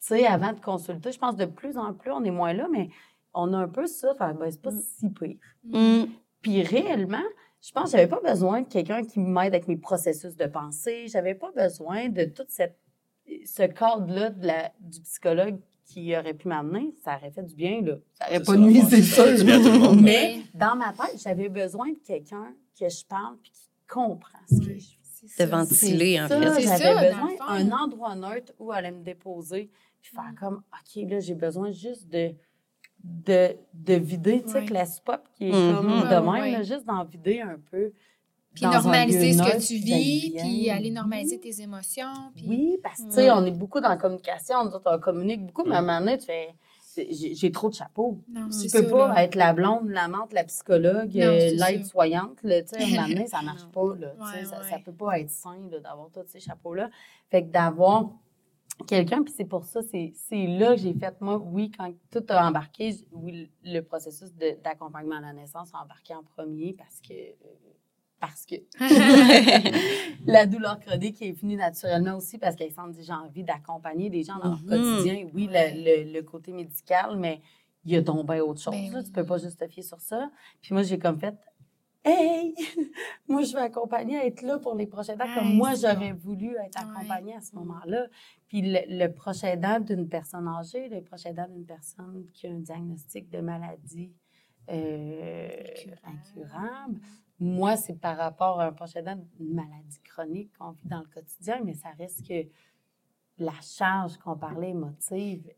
sais, avant de consulter, je pense de plus en plus, on est moins là, mais on a un peu ça, faire, ben, c'est pas Mm. si pire. Mm. Puis réellement, je pense que j'avais pas besoin de quelqu'un qui m'aide avec mes processus de pensée. J'avais pas besoin de tout cette, ce cadre-là de la- du psychologue qui aurait pu m'amener. Ça aurait fait du bien, là. Ça aurait pas nuit, c'est sûr. Mais dans ma tête, j'avais besoin de quelqu'un que je parle puis qui comprend ce que je fais. c'est De ventiler, en fait. J'avais besoin d'un endroit neutre où aller me déposer puis faire Mm. comme, OK, là, j'ai besoin juste de, de, de vider, tu sais, que la pop qui est Mhm. comme Ouais, de ouais, même, là, juste d'en vider un peu. Puis dans normaliser ce que tu vis, puis aller normaliser tes émotions. Puis... Oui, parce que, tu sais, on est beaucoup dans la communication, nous autres, on communique beaucoup, mais à un moment donné, tu fais, j'ai trop de chapeaux. Non, Tu c'est peux ça, pas là. être la blonde, l'amante, la psychologue, là, Tu sais, à un moment donné, ça marche pas. Là, Ouais, ça, ça peut pas être sain d'avoir tous ces chapeaux-là. Fait que d'avoir quelqu'un, puis c'est pour ça, c'est c'est là que j'ai fait, moi, oui, quand tout a embarqué, oui, le processus de- d'accompagnement à la naissance a embarqué en premier parce que... euh, parce que la douleur chronique est venue naturellement aussi parce qu'Alexandre dit j'ai envie d'accompagner les gens dans leur Mhm. quotidien. Oui, le- le, le côté médical, mais il y a donc bien autre chose. Ben là. Tu peux pas juste te fier sur ça. Puis moi, j'ai comme fait Hey, moi, je vais accompagner, être là pour les prochains dents, comme moi, j'aurais voulu être accompagnée à ce moment-là. Puis le, le prochain dent d'une personne âgée, le prochain dent d'une personne qui a un diagnostic de maladie euh, incurable, moi, c'est par rapport à un prochain dent d'une maladie chronique qu'on vit dans le quotidien, mais ça reste que la charge qu'on parlait émotive,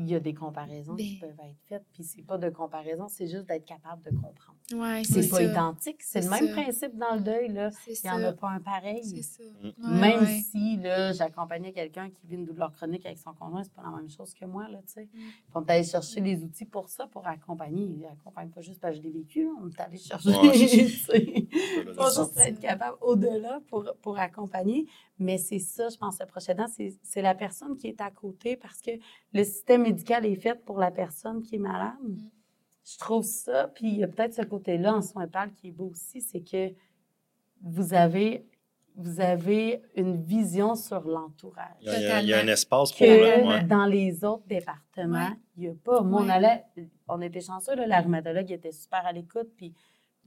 il y a des comparaisons qui Ben. peuvent être faites. Puis c'est pas de comparaison, c'est juste d'être capable de comprendre. Ouais, C'est pas ça. identique. C'est le même ça. principe dans le deuil. Là. Il n'y en a pas un pareil. C'est ça. Mm. Ouais, Même ouais. si là, j'accompagnais quelqu'un qui vit une douleur chronique avec son conjoint, c'est pas la même chose que moi. Là, tu sais. Mm. On est allé chercher les outils pour ça, pour accompagner. J'accompagne pas juste parce que je l'ai vécu. On est allé chercher. Ouais, c'est juste être capable au-delà pour, pour accompagner. Mais c'est ça, je pense, le prochain dent, c'est c'est la personne qui est à côté parce que le système médical est fait pour la personne qui est malade. Mm. Je trouve ça. Puis il y a peut-être ce côté-là en soins pâles qui est beau aussi, c'est que vous avez, vous avez une vision sur l'entourage. Il y, a, il y un espace pour Que eux. Ouais. dans les autres départements, Ouais. il n'y a pas. Moi, on allait, on était chanceux, là, la rhumatologue était super à l'écoute, puis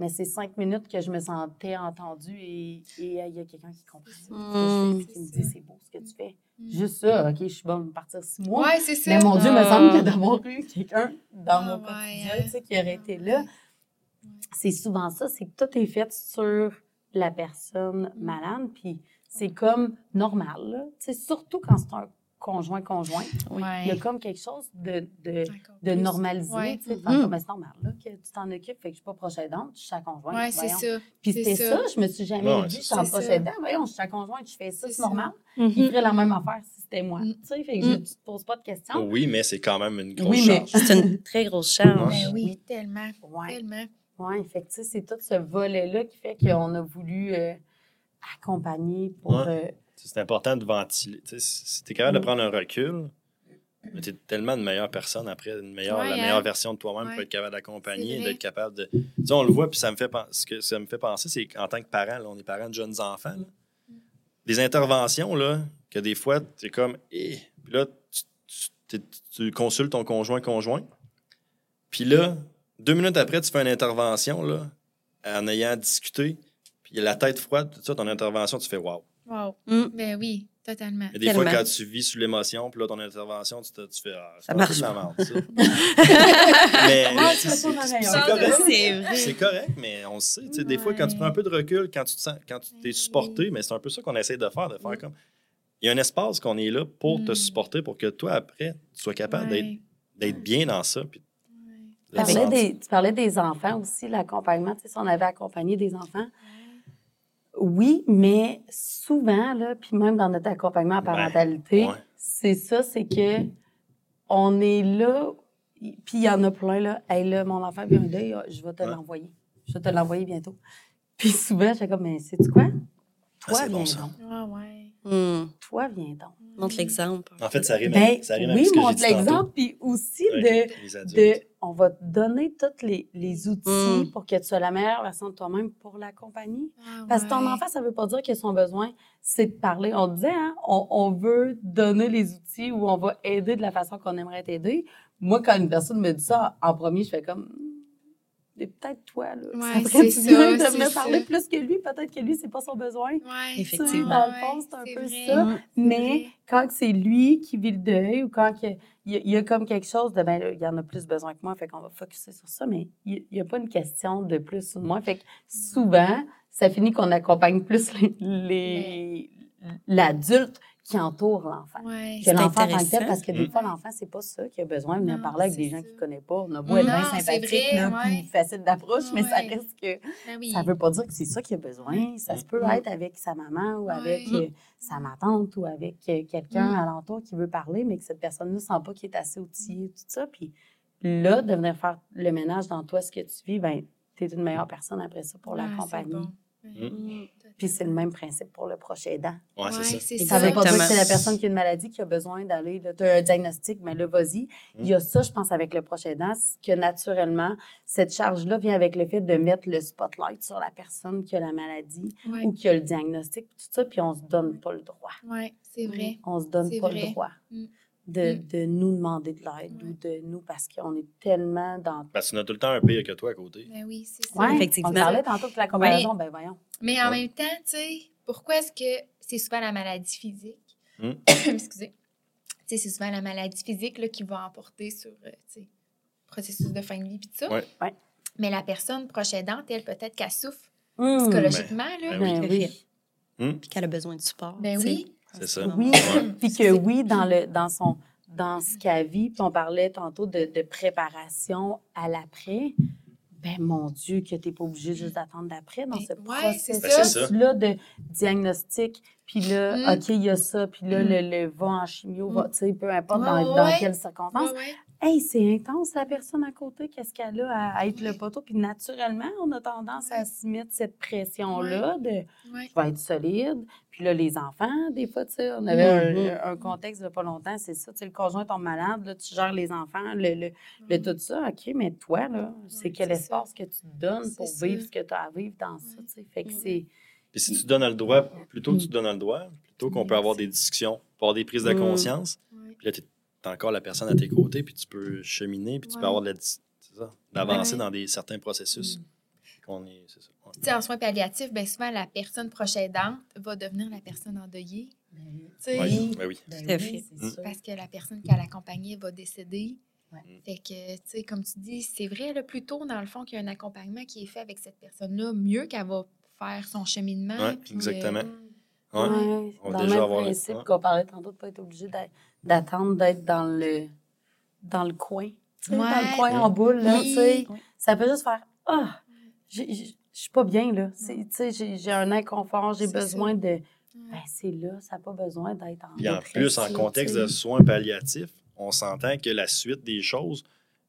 mais c'est cinq minutes que je me sentais entendue et euh, il y a quelqu'un qui comprend ce que je fais, qui me dit C'est beau ce que tu fais. Mm. Juste ça, OK, je suis bonne pour partir six mois. Ouais, c'est ça. Mais mon Dieu, me Ah. semble que d'avoir eu quelqu'un dans Ah, mon ouais, quotidien, hein. tu sais, qui aurait été là, Ouais. c'est souvent ça, c'est que tout est fait sur la personne Mm. malade, puis c'est comme normal, là. Surtout quand c'est un conjoint-conjoint, Ouais. il y a comme quelque chose de, de, Ouais. tu sais, de c'est normal, là, que tu t'en occupes, fait que je suis pas prochaine dent, je suis sa conjointe, Ouais, c'est ça. Puis c'est c'était ça. ça. je me suis jamais Ouais, dit, je suis en voyons, je suis sa conjointe, je fais ça, C'est normal. Mhm. Il ferait la même affaire si c'était moi, Mm. tu sais, fait que je, tu te poses pas de questions. Oui, mais c'est quand même une grosse Oui, mais- charge. C'est une très grosse charge. Ben oui, Oui. tellement. Ouais. Tellement. Oui, fait que, tu sais, c'est tout ce volet-là qui fait qu'on a voulu euh, accompagner pour. Ouais. euh, C'est important de ventiler. Si tu es capable de Mm. prendre un recul, tu es tellement une meilleure personne après, une meilleure, Ouais, la hein? meilleure version de toi-même Ouais. pour être capable d'accompagner, d'être capable de. Tu sais, on le voit, puis ça me fait penser, ce que ça me fait penser, c'est qu'en tant que parent, là, on est parents de jeunes enfants, là, des interventions, là, que des fois, tu es comme, eh, puis là, tu tu consultes ton conjoint-conjoint. Puis là, deux minutes après, tu fais une intervention, là, en ayant discuté. Puis la tête froide, tout ça, ton intervention, tu fais wow. Wow. Mm. Ben oui, totalement. Mais des fois, quand tu vis sous l'émotion, puis là, ton intervention, tu, te- tu fais ah, c'est Ça marche ça. mais tu c'est correct. C'est vrai. C'est correct, mais on le sait. tu sais, Des fois, quand tu prends un peu de recul, quand tu te sens, quand tu t'es supporté, mais c'est un peu ça qu'on essaie de faire, de faire comme. Il y a un espace qu'on est là pour te Mm. supporter, pour que toi, après, tu sois capable d'être- Ouais. d'être bien dans ça. Puis Ouais. Tu parlais, des, tu parlais des enfants aussi, l'accompagnement. Tu sais, si on avait accompagné des enfants, oui, mais souvent, là, puis même dans notre accompagnement à parentalité, ouais. c'est ça, c'est que on est là, puis il y en a plein, là. Hey, là, mon enfant vient un deuil, ah, je vais te Ouais. l'envoyer. Je vais te l'envoyer bientôt. Puis souvent, j'ai comme, mais sais-tu quoi? Ah, Toi, c'est bon, viens ça. donc. Ah ouais. Hmm. Toi, viens donc. Montre l'exemple. En fait, ça arrive, Ben, avec, ça arrive oui, montre l'exemple, puis aussi de avec les adultes. de on va te donner tous les, les outils Mm. pour que tu sois la meilleure version de toi-même pour l'accompagner. Ah Parce que ton enfant, ça veut pas dire que son besoin, c'est de parler. On disait, hein, on, on veut donner les outils ou on va aider de la façon qu'on aimerait t'aider. Moi, quand une personne me dit ça, en premier, je fais comme, Peut-être toi, là. Ouais, ça serait c'est bien ça, de c'est parler ça. plus que lui. Peut-être que lui, c'est pas son besoin. Ouais. Effectivement. dans le fond, c'est un peu vrai. ça. Mais vrai. quand c'est lui qui vit le deuil ou quand que- il y, a, il y a comme quelque chose de ben là, il y en a plus besoin que moi, fait qu'on va focuser sur ça, mais il n'y a pas une question de plus ou de moins. Fait que souvent, ça finit qu'on accompagne plus les- les- l'adulte qui entoure l'enfant. Ouais. Que C'est l'enfant en tant que tel, intéressant. parce que des Mm. fois, l'enfant, c'est pas ça qui a besoin de venir Non, parler avec des gens qu'il ne connaît pas. On a beau être bien sympathique, vrai, là, ouais. puis facile d'approche, mais ça reste que Ben oui. ça veut pas dire que c'est ça qu'il a besoin. Ça se peut être avec sa maman ou avec euh, sa ma-tante ou avec euh, quelqu'un Mm. alentour qui veut parler, mais que cette personne-là ne sent pas qu'il est assez outillé, tout ça. Puis là, de venir faire le ménage dans toi, ce que tu vis, ben, tu es une meilleure personne après ça pour Ouais, l'accompagner. bon. Ouais. Mm. Puis c'est le même principe pour le proche aidant. Ouais, c'est Ouais, ça. c'est Ça veut pas dire que c'est la personne qui a une maladie qui a besoin d'aller, tu as un diagnostic, mais là, vas-y. Il y a ça, je pense, avec le proche aidant, c'est que naturellement, cette charge-là vient avec le fait de mettre le spotlight sur la personne qui a la maladie Ouais. ou qui a le diagnostic, tout ça, puis on se donne pas le droit. Ouais, c'est vrai. On se donne pas vrai. le droit Mm. De, Mm. de nous demander de l'aide Ouais. ou de nous, parce qu'on est tellement dans... Parce que tu as tout le temps un pire que toi à côté. Ben oui, c'est ça. Ouais, effectivement. On parlait tantôt que la comparaison, ben voyons. Mais en Ouais. même temps, tu sais, pourquoi est-ce que c'est souvent la maladie physique? Mm. Excusez. Tu sais, c'est souvent la maladie physique là, qui va emporter sur, euh, tu sais, processus de fin de vie puis tout ça. Ouais. Ouais. Mais la personne proche aidante, elle, peut-être qu'elle souffre Mm. psychologiquement, là. ben oui. Ben oui. Hum, Puis qu'elle a besoin de support. Ben oui. C'est ça. Oui, puis que oui, dans, le, dans, son, dans ce qu'elle vit, puis on parlait tantôt de, de préparation à l'après, ben mon Dieu, que tu n'es pas obligé juste d'attendre d'après dans ce ouais, ça. Ben, processus-là de diagnostic, puis là, Mm. OK, il y a ça, puis là, Mm. le, le va en chimio, va, tu sais, peu importe dans, Ouais, dans ouais. quelles circonstances. Ouais, ouais. Hey, c'est intense, la personne à côté, qu'est-ce qu'elle a à, à être le poteau, puis naturellement, on a tendance à s'y mettre cette pression-là de je vais être solide. Puis là, les enfants, des fois, tu sais, on avait un, un contexte il n'y a pas longtemps, c'est ça, tu sais, le conjoint tombe malade, là, tu gères les enfants, le, le, le tout ça, OK, mais toi, là, c'est Ouais, quel c'est espace que tu te donnes C'est pour ça. vivre ce que tu as à vivre dans ça, tu sais? Fait que Mhm. c'est... Puis si tu donnes le droit, plutôt que tu Mm. donnes le droit, plutôt qu'on peut avoir des discussions, avoir des prises de Mm. conscience, puis là, tu as encore la personne à tes côtés, puis tu peux cheminer, puis tu peux avoir de la c'est ça, d'avancer Ouais. dans des, certains processus. Qu'on est, c'est ça. Ouais. Tu sais, en soins palliatifs, ben souvent, la personne proche aidante va devenir la personne endeuillée. Tu sais, Ouais, ben oui. Ben oui, fait. c'est Mm. parce que la personne qu'elle accompagnait va décéder. Ouais. Fait que, tu sais, comme tu dis, c'est vrai, là, plus tôt, dans le fond, qu'il y a un accompagnement qui est fait avec cette personne-là, mieux qu'elle va faire son cheminement. Ouais, puis, euh, exactement. Ouais. Ouais, On va dans déjà le même avoir- principe qu'on parlait tantôt de ne pas être obligé d'a- d'attendre d'être dans le, dans le coin. Dans le coin en boule, là, Oui. tu sais. Ça peut juste faire Ah, je suis pas bien, là. Tu sais, j'ai un inconfort, j'ai besoin de. Ben, c'est là, ça n'a pas besoin d'être en Puis en plus, en contexte de soins palliatifs, on s'entend que la suite des choses,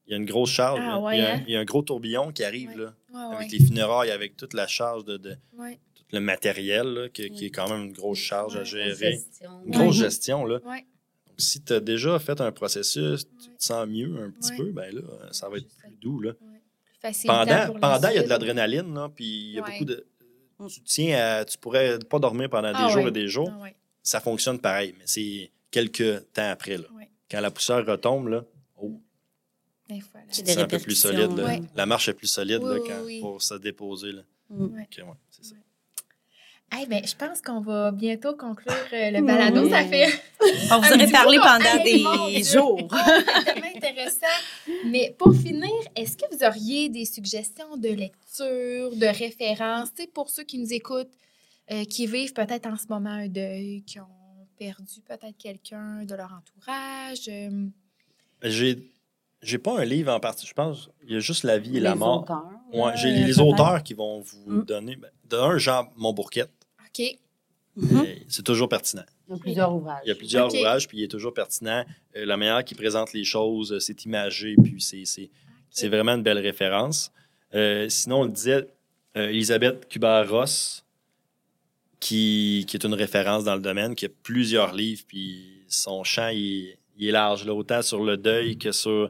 il y a une grosse charge. Ah ouais, il, y a, hein? il y a un gros tourbillon qui arrive Ouais. là, Ouais, avec ouais. les funérailles, avec toute la charge de, de- Ouais. tout le matériel, là, qui, qui est quand même une grosse charge à gérer. Gestion. Une grosse gestion. Là. Ouais. Donc, si tu as déjà fait un processus, tu te sens mieux un petit Ouais. peu, ben là, ça va être plus doux. Là. Facilitant Pendant, pour pendant, il y a de l'adrénaline, là, puis il y a Ouais. beaucoup de. Tu tiens à. Tu pourrais pas dormir pendant des Ah jours ouais. et des jours. Ah ouais. Ça fonctionne pareil, mais c'est quelques temps après. Là. Ouais. quand la poussière retombe, là, oh, voilà. C'est des un peu plus solide. là. ouais. La marche est plus solide Oui, là, quand, oui. pour se déposer. Là. Mm. Ouais, c'est ça. Eh ben, je pense qu'on va bientôt conclure euh, le balado. Ça fait On vous Un aurait parlé pendant Hey, des jours. c'est tellement intéressant. Mais pour finir, est-ce que vous auriez des suggestions de lecture, de références, tu sais, pour ceux qui nous écoutent, euh, qui vivent peut-être en ce moment un deuil, qui ont perdu peut-être quelqu'un de leur entourage? euh, J'ai, j'ai pas un livre en partie, je pense. Il y a juste la vie et Les la mort. auteurs, Ouais, j'ai les auteurs qui vont vous Mm. donner. Ben, d'un, Jean Montbourquette. OK. Mhm. C'est toujours pertinent. Il y a plusieurs ouvrages. Il y a plusieurs ouvrages, puis il est toujours pertinent. Euh, la manière qu'il présente les choses, euh, c'est imagé, puis c'est, c'est, c'est vraiment une belle référence. Euh, sinon, on le disait, euh, Elisabeth Kubler-Ross, qui, qui est une référence dans le domaine, qui a plusieurs livres, puis son champ, il, est- il est large, là, autant sur le deuil que sur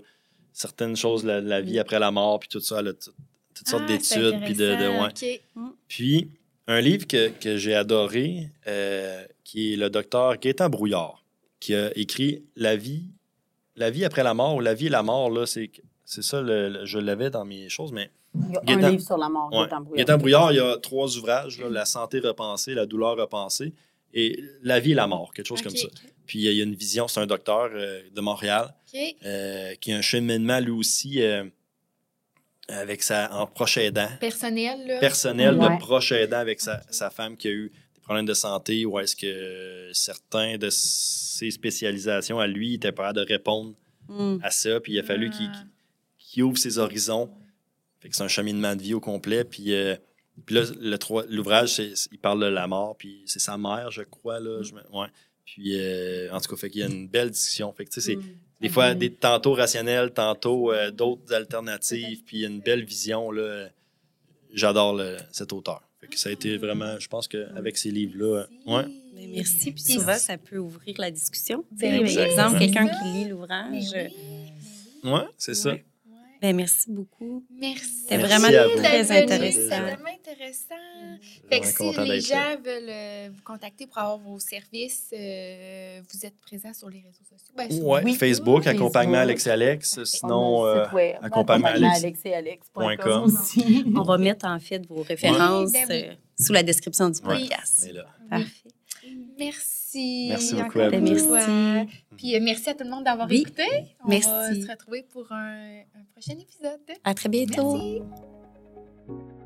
certaines choses, la, la vie après la mort, puis tout ça, là, tout- toutes sortes Ah, d'études, puis de, de- ouais. OK. Puis, un livre que, que j'ai adoré, euh, qui est le docteur Gaétan Brouillard, qui a écrit La vie, la vie après la mort, ou La vie et la mort, là, c'est, c'est ça, le- le- je l'avais dans mes choses, mais Il y a Gaétan- un livre sur la mort, ouais. Gaétan Brouillard. Gaétan Brouillard, il y a trois ouvrages, là, La santé repensée, La douleur repensée, et La vie et la mort, quelque chose comme ça. Puis, il y a une vision, c'est un docteur euh, de Montréal, euh, qui a un cheminement, lui aussi, euh, avec sa, en proche aidant Personnel, là. personnel Ouais. de proche aidant avec sa, sa femme qui a eu des problèmes de santé ou est-ce que certains de ses spécialisations à lui étaient pas de répondre Mm. à ça puis il a fallu qu'il Ah. qu'il ouvre ses horizons fait que c'est un cheminement de vie au complet puis, euh, puis là le trois- l'ouvrage il parle de la mort puis c'est sa mère je crois là je me- ouais puis euh, en tout cas fait qu'il y a une belle discussion fait que tu sais c'est Mm. Des fois, des, tantôt rationnels, tantôt euh, d'autres alternatives, puis une belle vision. là. J'adore cet auteur. Fait que ça a été vraiment, je pense qu'avec ces livres-là, euh, ouais. Merci. Puis souvent, ça peut ouvrir la discussion. Ben par exemple, quelqu'un qui lit l'ouvrage. oui, Ouais, c'est ça. Ben, merci beaucoup. Merci. C'était vraiment très intéressant. C'était vraiment intéressant. Fait que si les gens veulent euh, vous contacter pour avoir vos services, euh, vous êtes présent sur les réseaux sociaux. Ben, Ouais, Oui. Facebook, Facebook. accompagnement Alex et Alex. On Sinon, euh, accompagnement. On va mettre en fait vos références Oui, ben euh, sous la description du podcast. Parfait. Merci merci. Merci beaucoup à vous. Merci. Puis euh, merci à tout le monde d'avoir oui. écouté. On merci. va se retrouver pour un, un prochain épisode. À très bientôt. Merci.